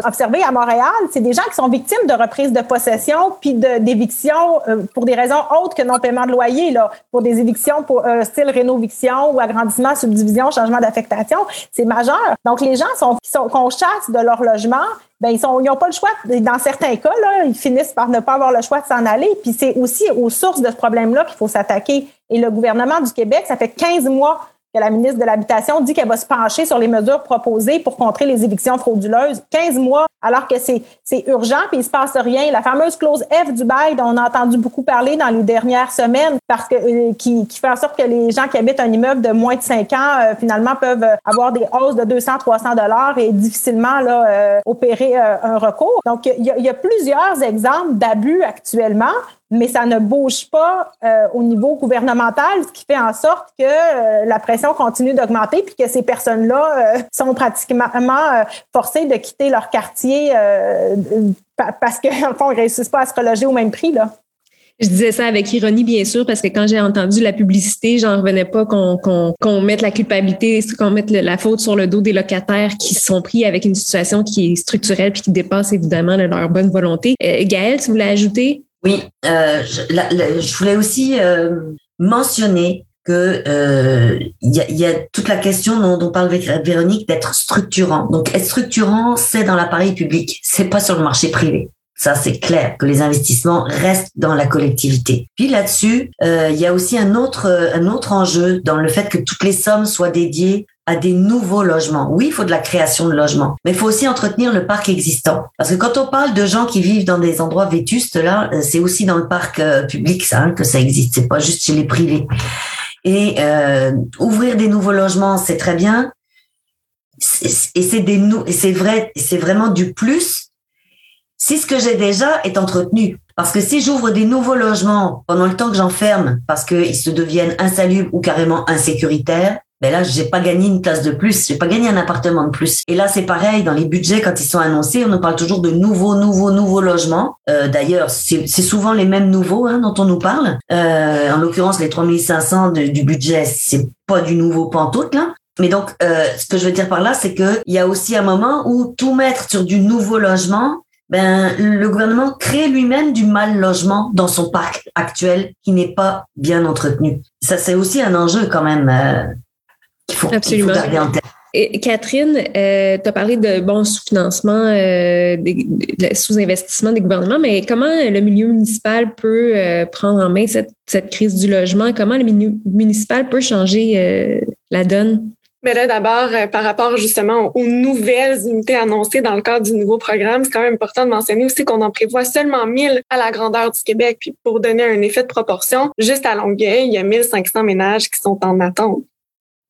observer à Montréal, c'est des gens qui sont victimes de reprise de possession puis d'éviction euh, pour des raisons autres que non paiement de loyer, là, pour des évictions pour euh, style rénoviction ou agrandissement, subdivision, changement d'affectation, c'est majeur. Donc les gens sont, sont qu'on chasse de leur logement, ben ils sont ils n'ont pas le choix. Dans certains cas là, ils finissent par ne pas avoir le choix de s'en aller. Puis c'est aussi aux sources de ce problème-là qu'il faut s'attaquer. Et le gouvernement du Québec ça fait 15 mois la ministre de l'Habitation dit qu'elle va se pencher sur les mesures proposées pour contrer les évictions frauduleuses. 15 mois, alors que c'est, urgent puis il se passe rien. La fameuse clause F du bail dont on a entendu beaucoup parler dans les dernières semaines parce que, euh, qui, qui, fait en sorte que les gens qui habitent un immeuble de moins de 5 ans, euh, finalement, peuvent avoir des hausses de 200, 300 dollars et difficilement là, euh, opérer un recours. Donc, il y, il y a plusieurs exemples d'abus actuellement mais ça ne bouge pas euh, au niveau gouvernemental, ce qui fait en sorte que euh, la pression continue d'augmenter puis que ces personnes-là euh, sont pratiquement forcées de quitter leur quartier parce qu'en [laughs] fond, ils ne réussissent pas à se reloger au même prix. Là. Je disais ça avec ironie, bien sûr, parce que quand j'ai entendu la publicité, j'en revenais pas qu'on mette la culpabilité, qu'on mette la faute sur le dos des locataires qui sont pris avec une situation qui est structurelle puis qui dépasse évidemment leur bonne volonté. Euh, Gaëlle, tu voulais ajouter? Oui, euh, je, voulais aussi euh, mentionner que euh, il y, a, y, a, toute la question dont, dont parle Véronique d'être structurant. Donc être structurant, c'est dans l'appareil public, c'est pas sur le marché privé. Ça, c'est clair que les investissements restent dans la collectivité. Puis là-dessus, euh, il y a aussi un autre, un autre enjeu dans le fait que toutes les sommes soient dédiées à des nouveaux logements. Oui, il faut de la création de logements, mais il faut aussi entretenir le parc existant. Parce que quand on parle de gens qui vivent dans des endroits vétustes, là, euh, c'est aussi dans le parc euh, public ça, hein, que ça existe. C'est pas juste chez les privés. Et euh, ouvrir des nouveaux logements, c'est très bien. Et c'est des c'est vrai, c'est vraiment du plus. Si ce que j'ai déjà est entretenu. Parce que si j'ouvre des nouveaux logements pendant le temps que j'enferme, parce qu'ils se deviennent insalubres ou carrément insécuritaires, ben là, j'ai pas gagné une place de plus, j'ai pas gagné un appartement de plus. Et là, c'est pareil, dans les budgets, quand ils sont annoncés, on nous parle toujours de nouveaux, nouveaux, nouveaux logements. Euh, D'ailleurs, c'est souvent les mêmes nouveaux hein, dont on nous parle. Euh, en l'occurrence, les 3500 de, du budget, c'est pas du nouveau pantoute, là. Mais donc, euh, ce que je veux dire par là, c'est qu'il y a aussi un moment où tout mettre sur du nouveau logement, ben, le gouvernement crée lui-même du mal logement dans son parc actuel qui n'est pas bien entretenu. Ça, c'est aussi un enjeu quand même euh, qu'il faut, Absolument. faut garder en tête. Et Catherine, euh, tu as parlé de bon sous-financement, euh, de sous-investissement des gouvernements, mais comment le milieu municipal peut euh, prendre en main cette, cette, crise du logement? Comment le milieu municipal peut changer euh, la donne? Mais là, d'abord, euh, par rapport justement aux nouvelles unités annoncées dans le cadre du nouveau programme, c'est quand même important de mentionner aussi qu'on en prévoit seulement 1000 à la grandeur du Québec. Puis pour donner un effet de proportion, juste à Longueuil, il y a 1500 ménages qui sont en attente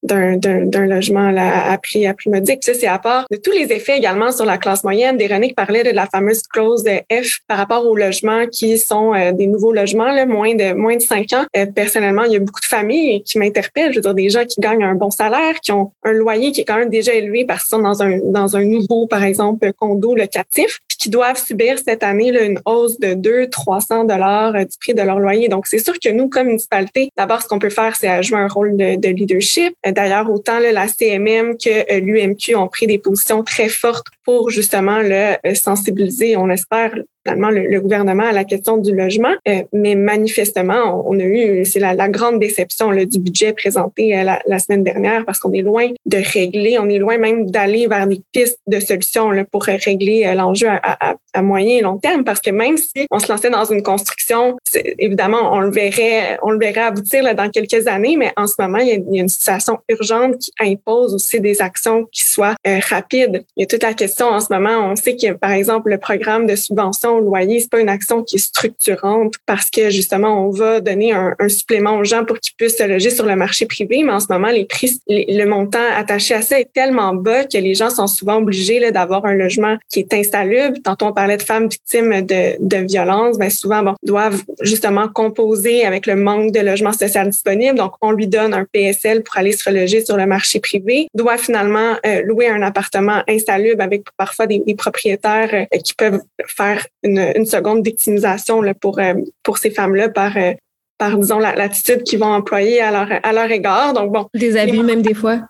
d'un logement là, à prix à prix modique. Ça, c'est à part de tous les effets également sur la classe moyenne. Véronique parlait de la fameuse clause F par rapport aux logements qui sont euh, des nouveaux logements, là, moins de moins de cinq ans. Euh, personnellement, il y a beaucoup de familles qui m'interpellent. Je veux dire, des gens qui gagnent un bon salaire, qui ont un loyer qui est quand même déjà élevé parce qu'ils sont dans un dans un nouveau, par exemple, condo locatif, puis qui doivent subir cette année là, une hausse de 2 300 dollars euh, du prix de leur loyer. Donc, c'est sûr que nous, comme municipalité, d'abord, ce qu'on peut faire, c'est jouer un rôle de leadership D'ailleurs, autant la CMM que euh, l'UMQ ont pris des positions très fortes pour justement le euh, sensibiliser, on espère, finalement le, gouvernement à la question du logement. Euh, mais manifestement, on, a eu, c'est la, grande déception là, du budget présenté la, la, semaine dernière parce qu'on est loin de régler, on est loin même d'aller vers des pistes de solutions là, pour régler l'enjeu à, moyen et long terme. Parce que même si on se lançait dans une construction, évidemment, on le verrait, on le verrait aboutir là, dans quelques années, mais en ce moment, il y a, une situation urgente qui impose aussi des actions qui soient euh, rapides. Il y a toute la question en ce moment. On sait que, par exemple, le programme de subvention au loyer, c'est pas une action qui est structurante parce que justement, on va donner un, un supplément aux gens pour qu'ils puissent se loger sur le marché privé. Mais en ce moment, les prix, le montant attaché à ça est tellement bas que les gens sont souvent obligés d'avoir un logement qui est insalubre. Tantôt, on parlait de femmes victimes de, de violences. Ben souvent, bon, doivent justement composer avec le manque de logement social disponible. Donc, on lui donne un PSL pour aller se reloger sur le marché privé. Doit finalement euh, louer un appartement insalubre avec parfois des, des propriétaires euh, qui peuvent faire une, une seconde victimisation là, pour, euh, pour ces femmes-là par euh, par disons l'attitude qu'ils vont employer à leur à leur égard. Donc bon, des abus même des fois.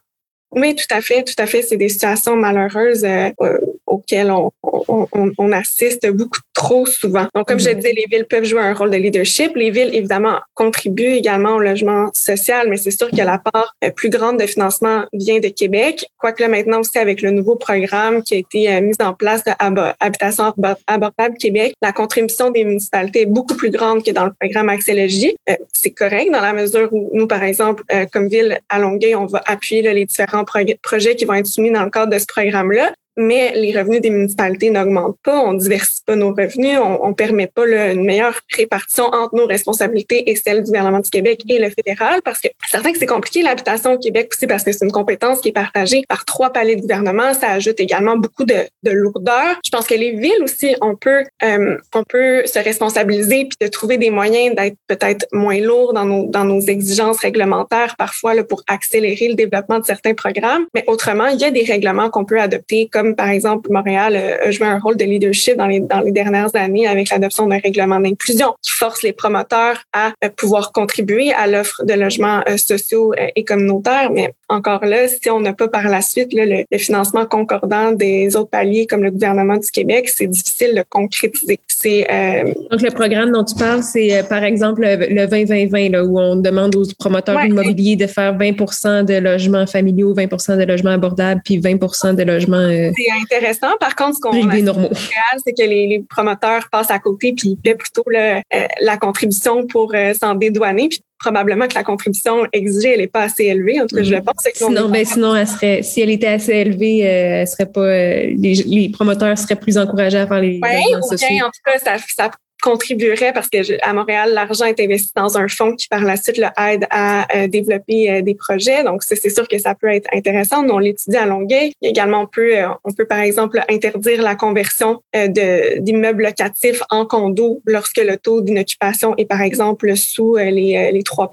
Oui, tout à fait, tout à fait. C'est des situations malheureuses euh, auxquelles on, on, on, assiste beaucoup trop souvent. Donc, comme je mhm. disais, les villes peuvent jouer un rôle de leadership. Les villes, évidemment, contribuent également au logement social, mais c'est sûr que la part euh, plus grande de financement vient de Québec. Quoique là, maintenant aussi, avec le nouveau programme qui a été euh, mis en place de Habitation abordable Québec, la contribution des municipalités est beaucoup plus grande que dans le programme Accès euh, c'est correct dans la mesure où nous, par exemple, comme ville à Longueuil, on va appuyer les différents projets qui vont être soumis dans le cadre de ce programme-là mais les revenus des municipalités n'augmentent pas, on diversifie pas nos revenus, on, on permet pas une meilleure répartition entre nos responsabilités et celles du gouvernement du Québec et le fédéral, parce que c'est certain que c'est compliqué l'habitation au Québec aussi parce que c'est une compétence qui est partagée par trois paliers de gouvernement, ça ajoute également beaucoup de, de lourdeur. Je pense que les villes aussi, on peut, euh, on peut se responsabiliser puis de trouver des moyens d'être peut-être moins lourds dans nos, dans nos exigences réglementaires parfois là, pour accélérer le développement de certains programmes, mais autrement, il y a des règlements qu'on peut adopter comme par exemple Montréal euh, a joué un rôle de leadership dans les, dans les dernières années avec l'adoption d'un règlement d'inclusion qui force les promoteurs à euh, pouvoir contribuer à l'offre de logements euh, sociaux et communautaires. Mais encore là, si on n'a pas par la suite là, le, financement concordant des autres paliers comme le gouvernement du Québec, c'est difficile de concrétiser. C'est donc le programme dont tu parles, c'est par exemple le 20-20-20 où on demande aux promoteurs immobiliers de faire 20% de logements familiaux, 20% de logements abordables, puis 20% de logements c'est intéressant. Par contre, ce qu'on a c'est que les, les, promoteurs passent à côté puis ils paient plutôt le, euh, la contribution pour euh, s'en dédouaner. Puis probablement que la contribution exigée, elle n'est pas assez élevée. En tout cas, je le pense. Que sinon, ben, sinon, elle serait, si elle était assez élevée, euh, elle serait pas, les, les, promoteurs seraient plus encouragés à faire les Oui, en tout cas, ça, ça contribuerait parce que à Montréal, l'argent est investi dans un fonds qui par la suite le aide à euh, développer euh, des projets. Donc c'est sûr que ça peut être intéressant. Nous, on l'étudie à Longueuil. Également, on peut, euh, on peut par exemple interdire la conversion d'immeubles locatifs en condos lorsque le taux d'inoccupation est par exemple sous les, les 3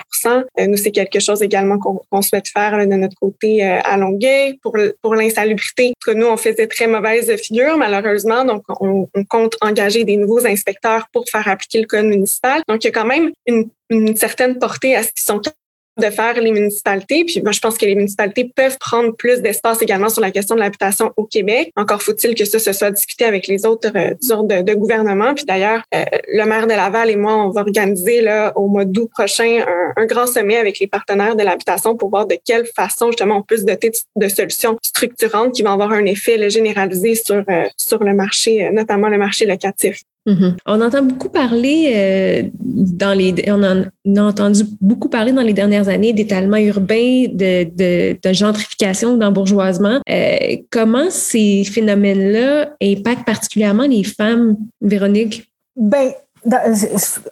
Nous, c'est quelque chose également qu'on souhaite faire de notre côté à Longueuil pour, pour l'insalubrité. Nous, on faisait très mauvaise figure malheureusement. Donc, on, on compte engager des nouveaux inspecteurs pour faire appliquer le code municipal. Donc, il y a quand même une, certaine portée à ce qu'ils sont de faire les municipalités. Puis moi, je pense que les municipalités peuvent prendre plus d'espace également sur la question de l'habitation au Québec. Encore faut-il que ça se soit discuté avec les autres euh, de, gouvernement. Puis d'ailleurs, euh, le maire de Laval et moi, on va organiser là au mois d'août prochain un, grand sommet avec les partenaires de l'habitation pour voir de quelle façon justement on peut se doter de, solutions structurantes qui vont avoir un effet généralisé sur euh, sur le marché, notamment le marché locatif. Mm-hmm. On entend beaucoup parler euh, dans les, on, en, a entendu beaucoup parler dans les dernières années d'étalement urbain, de, de, de gentrification, d'embourgeoisement. Euh, comment ces phénomènes-là impactent particulièrement les femmes, Véronique? Ben,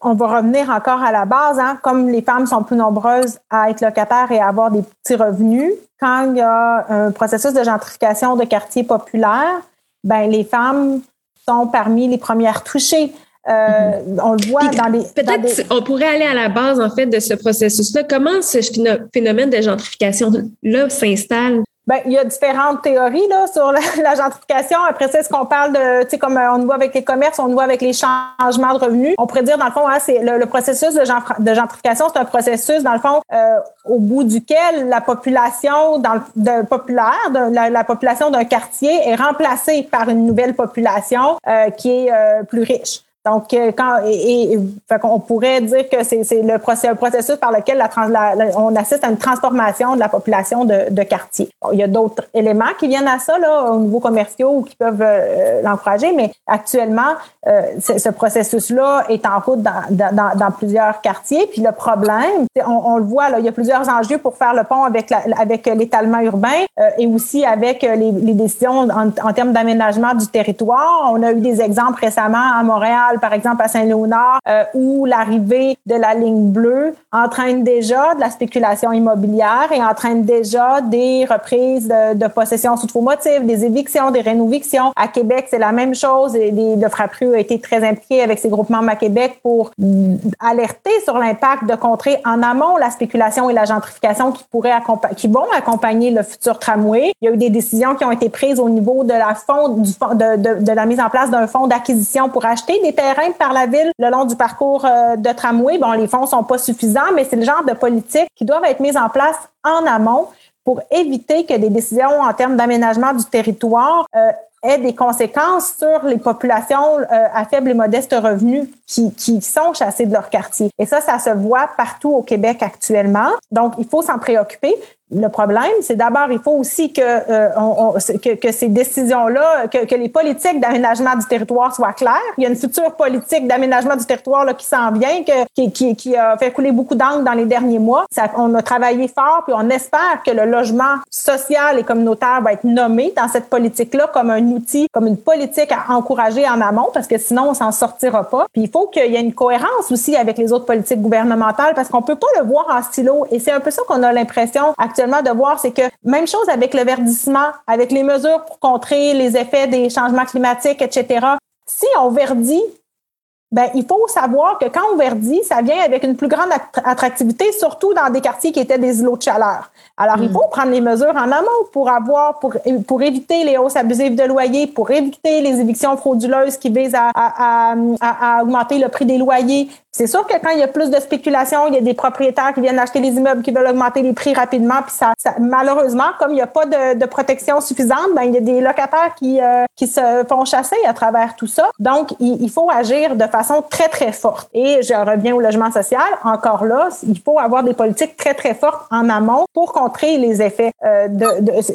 on va revenir encore à la base, hein, comme les femmes sont plus nombreuses à être locataires et à avoir des petits revenus, quand il y a un processus de gentrification de quartiers populaires, ben les femmes sont parmi les premières touchées. Euh. On le voit dans les. Peut-être on pourrait aller à la base en fait de ce processus-là. Comment ce phénomène de gentrification-là s'installe? Ben, il y a différentes théories là, sur [laughs] la, gentrification. Après ça, est-ce qu'on parle de, tu sais, comme euh, on le voit avec les commerces, on le voit avec les changements de revenus? On pourrait dire, dans le fond, hein, c'est le, processus de, gentrification, c'est un processus, dans le fond, euh, au bout duquel la population populaire, de, la, population d'un quartier est remplacée par une nouvelle population euh, qui est plus riche. Donc, euh, quand et, on pourrait dire que c'est le processus par lequel la, on assiste à une transformation de la population de, de quartier. il y a d'autres éléments qui viennent à ça là, au niveau commerciaux ou qui peuvent euh, l'encourager, mais actuellement, euh, ce processus-là est en route dans, dans, dans, plusieurs quartiers. Puis le problème, on, on, le voit, là, il y a plusieurs enjeux pour faire le pont avec, la, avec l'étalement urbain et aussi avec les, les décisions en, en termes d'aménagement du territoire. On a eu des exemples récemment à Montréal par exemple à Saint-Léonard, euh, où l'arrivée de la ligne bleue entraîne déjà de la spéculation immobilière et entraîne déjà des reprises de, possession sous faux motifs, des évictions, des rénovictions. À Québec, c'est la même chose. Et le Frappru a été très impliqué avec ses groupements à Québec pour alerter sur l'impact de contrer en amont la spéculation et la gentrification qui pourraient qui vont accompagner le futur tramway. Il y a eu des décisions qui ont été prises au niveau de la fond, de, de, de la mise en place d'un fonds d'acquisition pour acheter des par la ville le long du parcours euh, de tramway. Bon, les fonds sont pas suffisants, mais c'est le genre de politique qui doivent être mises en place en amont pour éviter que des décisions en termes d'aménagement du territoire euh, aient des conséquences sur les populations euh, à faible et modeste revenus qui, qui sont chassées de leur quartier. Et ça, ça se voit partout au Québec actuellement. Donc, il faut s'en préoccuper le problème, c'est d'abord, il faut aussi que, euh, on, que, que, ces décisions-là, que, que les politiques d'aménagement du territoire soient claires. Il y a une future politique d'aménagement du territoire là, qui s'en vient, que, qui, qui, qui, a fait couler beaucoup d'encre dans les derniers mois. Ça, on a travaillé fort, puis on espère que le logement social et communautaire va être nommé dans cette politique-là comme un outil, comme une politique à encourager en amont, parce que sinon, on s'en sortira pas. Puis il faut qu'il y ait une cohérence aussi avec les autres politiques gouvernementales, parce qu'on peut pas le voir en stylo. Et c'est un peu ça qu'on a l'impression actuellement de voir, c'est que même chose avec le verdissement, avec les mesures pour contrer les effets des changements climatiques, etc. Si on verdit, ben, il faut savoir que quand on verdit, ça vient avec une plus grande attractivité, surtout dans des quartiers qui étaient des îlots de chaleur. Alors, il mm. faut prendre les mesures en amont pour avoir, pour, pour éviter les hausses abusives de loyers, pour éviter les évictions frauduleuses qui visent à, à, à, à augmenter le prix des loyers, c'est sûr que quand il y a plus de spéculation, il y a des propriétaires qui viennent acheter les immeubles qui veulent augmenter les prix rapidement. Puis ça, malheureusement, comme il n'y a pas de, de, protection suffisante, ben, il y a des locataires qui, euh, qui se font chasser à travers tout ça. Donc, il, il, faut agir de façon très, très forte. Et je reviens au logement social. Encore là, il faut avoir des politiques très, très fortes en amont pour contrer les effets. Euh,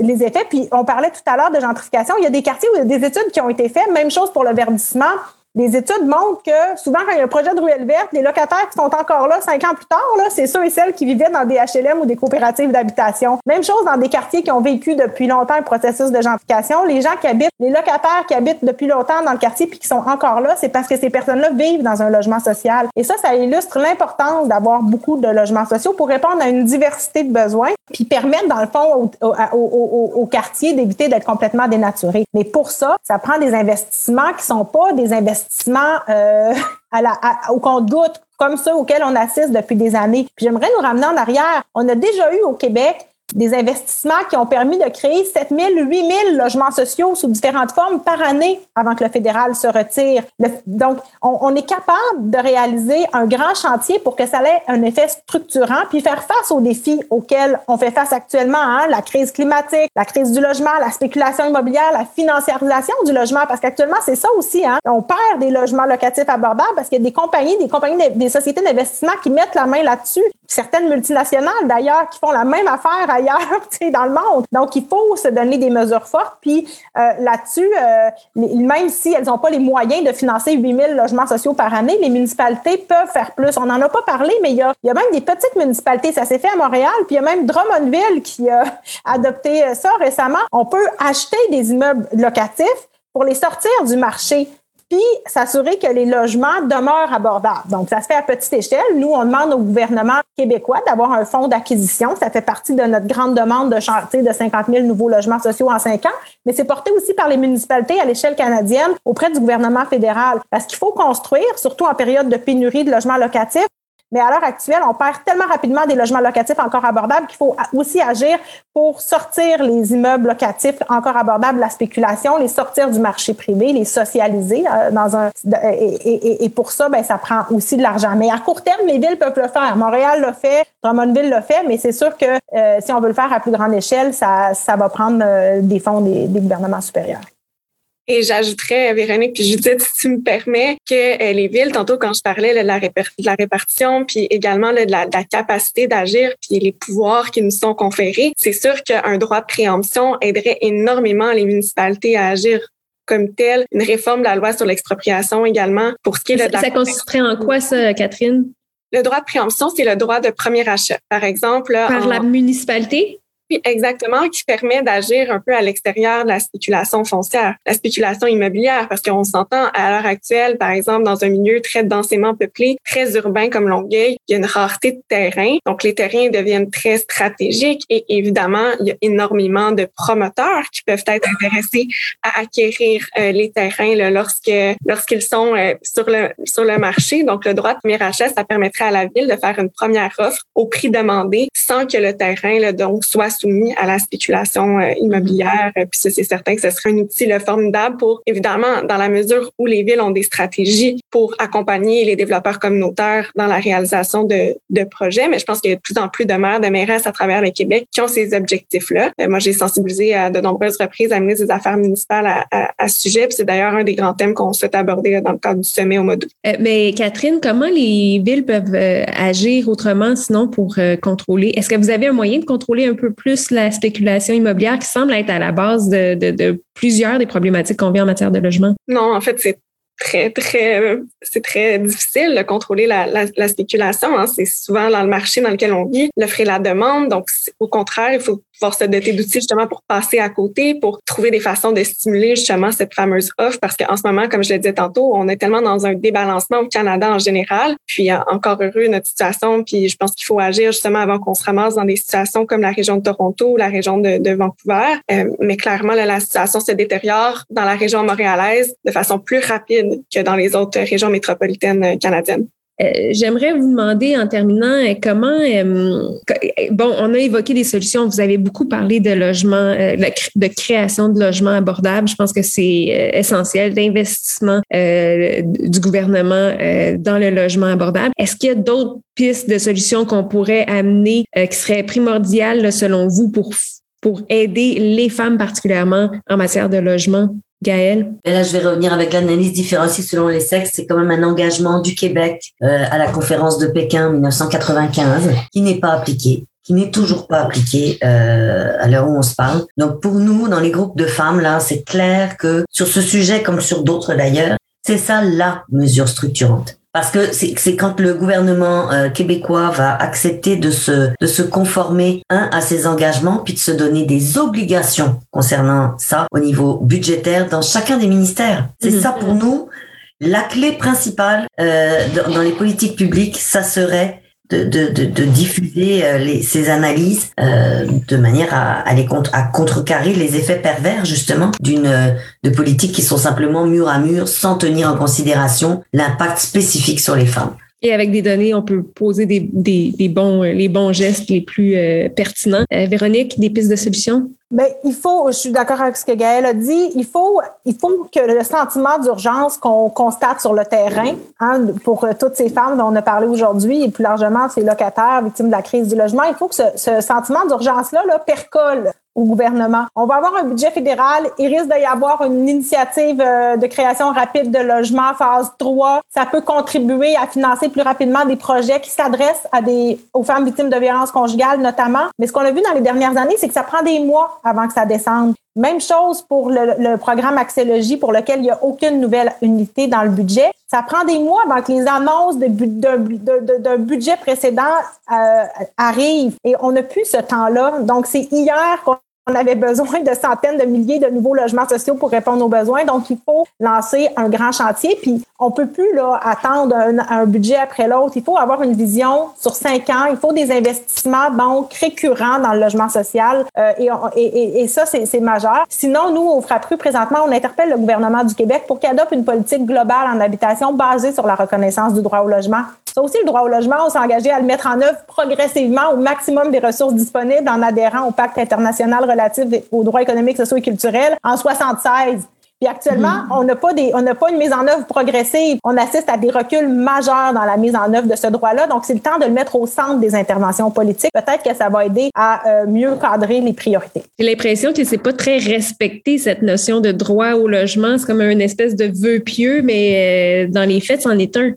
les effets. Puis on parlait tout à l'heure de gentrification. Il y a des quartiers où il y a des études qui ont été faites. Même chose pour le verdissement les études montrent que souvent, quand il y a un projet de ruelle verte, les locataires qui sont encore là cinq ans plus tard, c'est ceux et celles qui vivaient dans des HLM ou des coopératives d'habitation. Même chose dans des quartiers qui ont vécu depuis longtemps un processus de gentrification. Les gens qui habitent, les locataires qui habitent depuis longtemps dans le quartier puis qui sont encore là, c'est parce que ces personnes-là vivent dans un logement social. Et ça, ça illustre l'importance d'avoir beaucoup de logements sociaux pour répondre à une diversité de besoins puis permettre, dans le fond, au, au, quartier d'éviter d'être complètement dénaturé. Mais pour ça, ça prend des investissements qui sont pas des investissements euh, à la, au compte-goutte comme ceux auxquels on assiste depuis des années. J'aimerais nous ramener en arrière. On a déjà eu au Québec des investissements qui ont permis de créer 7 000, 8 000 logements sociaux sous différentes formes par année avant que le fédéral se retire. donc, on, est capable de réaliser un grand chantier pour que ça ait un effet structurant, puis faire face aux défis auxquels on fait face actuellement, hein, la crise climatique, la crise du logement, la spéculation immobilière, la financiarisation du logement, parce qu'actuellement, c'est ça aussi. Hein, on perd des logements locatifs abordables parce qu'il y a des compagnies, des compagnies, des sociétés d'investissement qui mettent la main là-dessus. Certaines multinationales, d'ailleurs, qui font la même affaire ailleurs [laughs] dans le monde. Donc, il faut se donner des mesures fortes. Puis euh, là-dessus, euh, même si elles n'ont pas les moyens de financer 8000 logements sociaux par année, les municipalités peuvent faire plus. On n'en a pas parlé, mais il y, a, il y a même des petites municipalités. Ça s'est fait à Montréal. Puis il y a même Drummondville qui a [laughs] adopté ça récemment. On peut acheter des immeubles locatifs pour les sortir du marché puis s'assurer que les logements demeurent abordables. Donc, ça se fait à petite échelle. Nous, on demande au gouvernement québécois d'avoir un fonds d'acquisition. Ça fait partie de notre grande demande de chantier de 50 000 nouveaux logements sociaux en cinq ans, mais c'est porté aussi par les municipalités à l'échelle canadienne auprès du gouvernement fédéral. Parce qu'il faut construire, surtout en période de pénurie de logements locatifs, mais à l'heure actuelle, on perd tellement rapidement des logements locatifs encore abordables qu'il faut aussi agir pour sortir les immeubles locatifs encore abordables de la spéculation, les sortir du marché privé, les socialiser euh, dans un et, et, pour ça, ben ça prend aussi de l'argent. Mais à court terme, les villes peuvent le faire. Montréal l'a fait, Drummondville l'a fait, mais c'est sûr que euh, si on veut le faire à plus grande échelle, ça, ça va prendre euh, des fonds des, des gouvernements supérieurs. Et j'ajouterais, Véronique puis Judith, si tu me permets, que euh, les villes, tantôt quand je parlais de, la, la, répartition, puis également de, la, capacité d'agir, puis les pouvoirs qui nous sont conférés, c'est sûr qu'un droit de préemption aiderait énormément les municipalités à agir comme tel. Une réforme de la loi sur l'expropriation également. Pour ce qui est de ça, ça consisterait en quoi ça, Catherine? Le droit de préemption, c'est le droit de premier achat. Par exemple, par la municipalité? Exactement, qui permet d'agir un peu à l'extérieur de la spéculation foncière, la spéculation immobilière, parce qu'on s'entend à l'heure actuelle, par exemple, dans un milieu très densément peuplé, très urbain comme Longueuil, il y a une rareté de terrain, donc les terrains deviennent très stratégiques et évidemment, il y a énormément de promoteurs qui peuvent être intéressés à acquérir euh, les terrains là, lorsque lorsqu'ils sont euh, sur le sur le marché. Donc, le droit de premier achat, ça permettrait à la ville de faire une première offre au prix demandé sans que le terrain là, donc soit soumis à la spéculation euh, immobilière. Euh, puis ça, c'est certain que ce serait un outil le formidable pour, évidemment, dans la mesure où les villes ont des stratégies pour accompagner les développeurs communautaires dans la réalisation de, projets. Mais je pense qu'il y a de plus en plus de maires, de mairesses à travers le Québec qui ont ces objectifs-là. Euh, moi, j'ai sensibilisé à de nombreuses reprises à la ministre des Affaires municipales à, à, ce sujet. Puis c'est d'ailleurs un des grands thèmes qu'on souhaite aborder dans le cadre du sommet au mois d'août. mais Catherine, comment les villes peuvent agir autrement sinon pour contrôler? Est-ce que vous avez un moyen de contrôler un peu plus plus la spéculation immobilière qui semble être à la base de, plusieurs des problématiques qu'on vit en matière de logement? Non, en fait, c'est très, très, c'est très difficile de contrôler la spéculation. Hein. C'est souvent dans le marché dans lequel on vit, l'offre et la demande. Donc, au contraire, il faut pouvoir se doter d'outils justement pour passer à côté, pour trouver des façons de stimuler justement cette fameuse offre. Parce qu'en ce moment, comme je le disais tantôt, on est tellement dans un débalancement au Canada en général. Puis encore heureux notre situation. Puis je pense qu'il faut agir justement avant qu'on se ramasse dans des situations comme la région de Toronto ou la région de, Vancouver. Euh, mais clairement, là, la situation se détériore dans la région montréalaise de façon plus rapide que dans les autres régions métropolitaines canadiennes. Euh, j'aimerais vous demander en terminant euh, comment, euh, bon, on a évoqué des solutions, vous avez beaucoup parlé de logement, de création de logements abordables. Je pense que c'est essentiel, d'investissement du gouvernement dans le logement abordable. Est-ce qu'il y a d'autres pistes de solutions qu'on pourrait amener qui seraient primordiales selon vous pour, pour aider les femmes particulièrement en matière de logement? Gaëlle? Et là, je vais revenir avec l'analyse différenciée selon les sexes. C'est quand même un engagement du Québec euh, à la conférence de Pékin 1995 qui n'est pas appliqué qui n'est toujours pas appliqué euh, à l'heure où on se parle. Donc pour nous, dans les groupes de femmes, là, c'est clair que sur ce sujet, comme sur d'autres d'ailleurs, C'est ça la mesure structurante. Parce que c'est quand le gouvernement euh, québécois va accepter de se, de se conformer, un, à ses engagements, puis de se donner des obligations concernant ça au niveau budgétaire dans chacun des ministères. C'est mhm. ça pour nous. La clé principale euh, dans, dans les politiques publiques, ça serait de, de, de, diffuser euh, les, ces analyses euh, de manière à, à, les contre, à contrecarrer les effets pervers justement d'une euh, de politiques qui sont simplement mur à mur sans tenir en considération l'impact spécifique sur les femmes. Et avec des données, on peut poser des, des, des bons, les bons gestes les plus pertinents. Véronique, des pistes de solutions? Ben, il faut, je suis d'accord avec ce que Gaëlle a dit, il faut, il faut que le sentiment d'urgence qu'on constate sur le terrain, hein, pour toutes ces femmes dont on a parlé aujourd'hui et plus largement ces locataires victimes de la crise du logement, il faut que ce, ce sentiment d'urgence-là là, percole au gouvernement. On va avoir un budget fédéral. Il risque d'y avoir une initiative euh, de création rapide de logements phase 3. Ça peut contribuer à financer plus rapidement des projets qui s'adressent aux femmes victimes de violences conjugales notamment. Mais ce qu'on a vu dans les dernières années, c'est que ça prend des mois avant que ça descende. Même chose pour le, le programme Axélogie pour lequel il n'y a aucune nouvelle unité dans le budget. Ça prend des mois avant que les annonces d'un budget précédent euh, arrivent et on n'a plus ce temps-là. Donc, c'est hier qu'on on avait besoin de centaines de milliers de nouveaux logements sociaux pour répondre aux besoins. Donc, il faut lancer un grand chantier. Puis, on peut plus là, attendre un, budget après l'autre. Il faut avoir une vision sur cinq ans. Il faut des investissements donc récurrents dans le logement social. Euh, et, ça, c'est majeur. Sinon, nous, au Frappru, présentement, on interpelle le gouvernement du Québec pour qu'il adopte une politique globale en habitation basée sur la reconnaissance du droit au logement. Ça aussi, le droit au logement, on s'est engagé à le mettre en œuvre progressivement au maximum des ressources disponibles en adhérant au pacte international relatif aux droits économiques, sociaux et culturels en 76. Puis actuellement, mm-hmm. on n'a pas des, on n'a pas une mise en œuvre progressive. On assiste à des reculs majeurs dans la mise en œuvre de ce droit-là. Donc, c'est le temps de le mettre au centre des interventions politiques. Peut-être que ça va aider à euh, mieux cadrer les priorités. J'ai l'impression que c'est pas très respecté cette notion de droit au logement. C'est comme une espèce de vœu pieux, mais euh, dans les faits, c'en est un.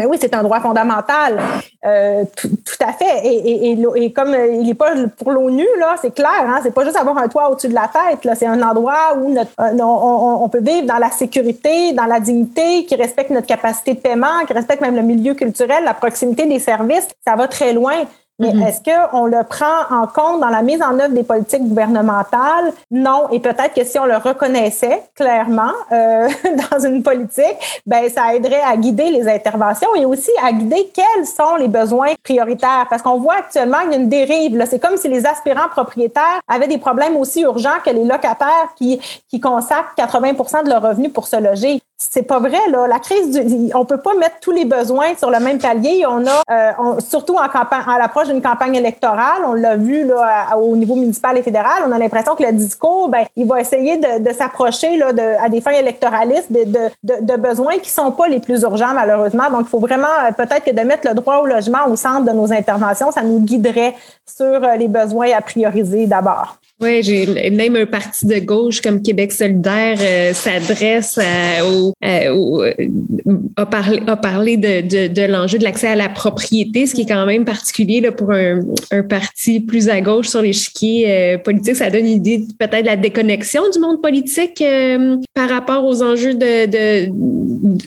Mais oui, c'est un droit fondamental, euh, tout, à fait. Et, et, et, comme il n'est pas pour l'ONU, c'est clair, hein, c'est pas juste avoir un toit au-dessus de la tête. C'est un endroit où euh, on, peut vivre dans la sécurité, dans la dignité, qui respecte notre capacité de paiement, qui respecte même le milieu culturel, la proximité des services. Ça va très loin. Mais mm-hmm. est-ce qu'on le prend en compte dans la mise en œuvre des politiques gouvernementales? Non. Et peut-être que si on le reconnaissait clairement euh, [laughs] dans une politique, ben ça aiderait à guider les interventions et aussi à guider quels sont les besoins prioritaires. Parce qu'on voit actuellement qu'il y a une dérive. C'est comme si les aspirants propriétaires avaient des problèmes aussi urgents que les locataires qui, qui consacrent 80% de leurs revenus pour se loger c'est pas vrai là. La crise, du, on peut pas mettre tous les besoins sur le même palier. On a, euh, surtout en campagne, à l'approche d'une campagne électorale, on l'a vu là au niveau municipal et fédéral. On a l'impression que le discours, ben, il va essayer de, s'approcher là à des fins électoralistes de, de, de, besoins qui sont pas les plus urgents malheureusement. Donc, il faut vraiment euh, peut-être que de mettre le droit au logement au centre de nos interventions, ça nous guiderait sur euh, les besoins à prioriser d'abord. Oui, j'ai même un parti de gauche comme Québec solidaire euh, s'adresse au, au, a parlé, a parlé de, de, de l'enjeu de l'accès à la propriété, ce qui est quand même particulier là, pour un, un parti plus à gauche sur l'échiquier euh, politique. Ça donne une idée peut-être de la déconnexion du monde politique euh, par rapport aux enjeux de, de,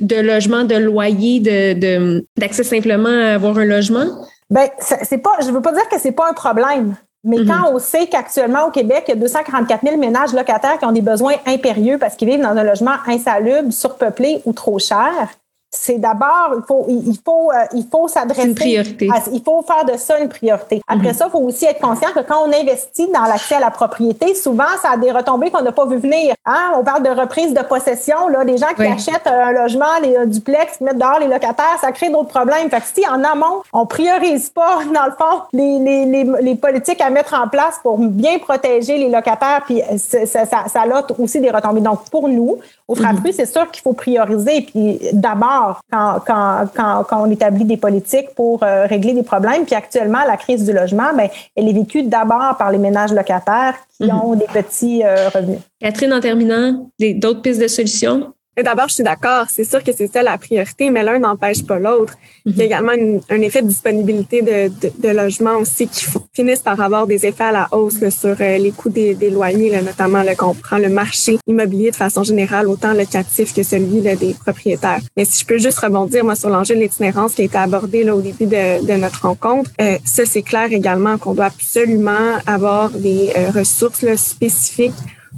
de logement, de loyer, de d'accès simplement à avoir un logement. Ben, c'est pas, je veux pas dire que c'est pas un problème. Mais mm-hmm. quand on sait qu'actuellement au Québec, il y a 244 000 ménages locataires qui ont des besoins impérieux parce qu'ils vivent dans un logement insalubre, surpeuplé ou trop cher, c'est d'abord, il faut, il faut, euh, il faut s'adresser. Une priorité. il faut faire de ça une priorité. Après mhm. ça, il faut aussi être conscient que quand on investit dans l'accès à la propriété, souvent, ça a des retombées qu'on n'a pas vu venir. Hein? On parle de reprise de possession, là, des gens qui achètent un logement, les un duplex, qui mettent dehors les locataires, ça crée d'autres problèmes. Fait que si en amont, on priorise pas, [laughs] dans le fond, les, les, les, les politiques à mettre en place pour bien protéger les locataires, puis ça, ça, ça, ça a aussi des retombées. Donc, pour nous, au Frappru, mhm. c'est sûr qu'il faut prioriser. Puis d'abord, quand, quand, quand, quand, on établit des politiques pour euh, régler des problèmes, puis actuellement, la crise du logement, ben, elle est vécue d'abord par les ménages locataires qui mhm. ont des petits euh, revenus. Catherine, en terminant, d'autres pistes de solutions? D'abord, je suis d'accord. C'est sûr que c'est ça la priorité, mais l'un n'empêche pas l'autre. Il y a mhm. également un effet de disponibilité de, de, de logement aussi qui finissent par avoir des effets à la hausse sur euh, les coûts des, des loyers, là, notamment le qu'on prend le marché immobilier de façon générale, autant locatif que celui là, des propriétaires. Mais si je peux juste rebondir moi sur l'enjeu de l'itinérance qui a été abordé là, au début de, de notre rencontre, euh, ça c'est clair également qu'on doit absolument avoir des euh, ressources là, spécifiques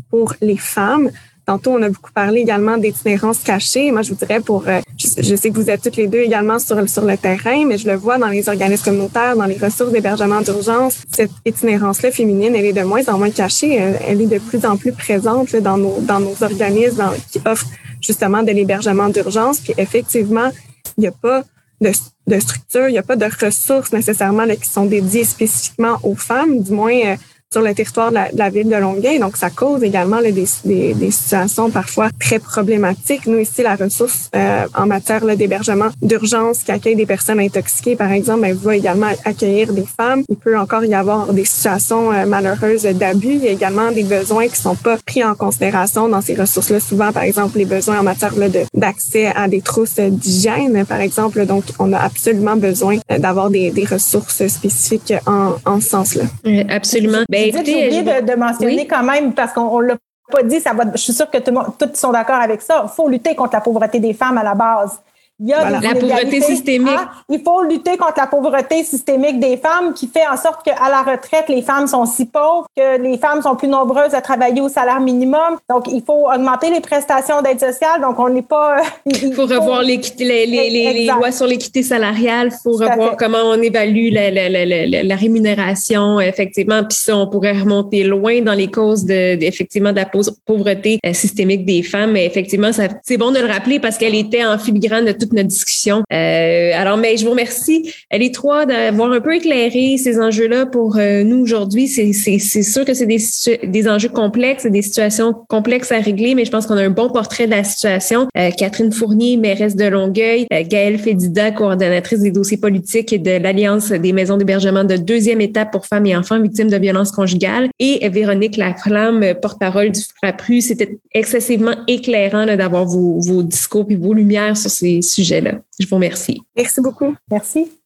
pour les femmes. Tantôt, on a beaucoup parlé également d'itinérance cachée. Moi, je vous dirais pour, euh, je, sais que vous êtes toutes les deux également sur, le terrain, mais je le vois dans les organismes communautaires, dans les ressources d'hébergement d'urgence. Cette itinérance-là féminine, elle est de moins en moins cachée. Elle, est de plus en plus présente dans nos, dans nos organismes qui offrent justement de l'hébergement d'urgence. Puis effectivement, il n'y a pas de, de structure, il n'y a pas de ressources nécessairement là, qui sont dédiées spécifiquement aux femmes, du moins euh, sur le territoire de la, ville de Longueuil. Donc, ça cause également des, des, des, situations parfois très problématiques. Nous, ici, la ressource euh, en matière d'hébergement d'urgence qui accueille des personnes intoxiquées, par exemple, elle va également accueillir des femmes. Il peut encore y avoir des situations euh, malheureuses d'abus. Il y a également des besoins qui sont pas pris en considération dans ces ressources-là. Souvent, par exemple, les besoins en matière d'accès à des trousses d'hygiène, par exemple. Donc, on a absolument besoin euh, d'avoir des, des, ressources spécifiques en, en ce sens-là. Absolument. Ben, j'ai oublié de, mentionner quand même, parce qu'on l'a pas dit, ça va, je suis sûre que tout, tous sont d'accord avec ça. Il faut lutter contre la pauvreté des femmes à la base. Il y a la pauvreté systémique. il faut lutter contre la pauvreté systémique des femmes qui fait en sorte qu'à la retraite, les femmes sont si pauvres que les femmes sont plus nombreuses à travailler au salaire minimum. Donc, il faut augmenter les prestations d'aide sociale. Donc, on n'est pas... [laughs] Il faut, revoir les, les, les, lois sur l'équité salariale. Il faut revoir comment on évalue la, la, la, la, rémunération, effectivement. Puis ça, on pourrait remonter loin dans les causes de, effectivement, de la pauvreté euh, systémique des femmes. Mais effectivement, c'est bon de le rappeler parce qu'elle était en filigrane de tout notre discussion. Euh, alors, mais je vous remercie, les trois, d'avoir un peu éclairé ces enjeux-là pour euh, nous aujourd'hui. C'est sûr que c'est des, des enjeux complexes, des situations complexes à régler, mais je pense qu'on a un bon portrait de la situation. Euh, Catherine Fournier, mairesse de Longueuil, euh, Gaëlle Fédida, coordonnatrice des dossiers politiques et de l'Alliance des maisons d'hébergement de deuxième étape pour femmes et enfants victimes de violences conjugales, et Véronique Laflamme, porte-parole du FRAPRU. C'était excessivement éclairant d'avoir vos, vos discours et vos lumières sur ces je vous remercie. Merci beaucoup. Merci.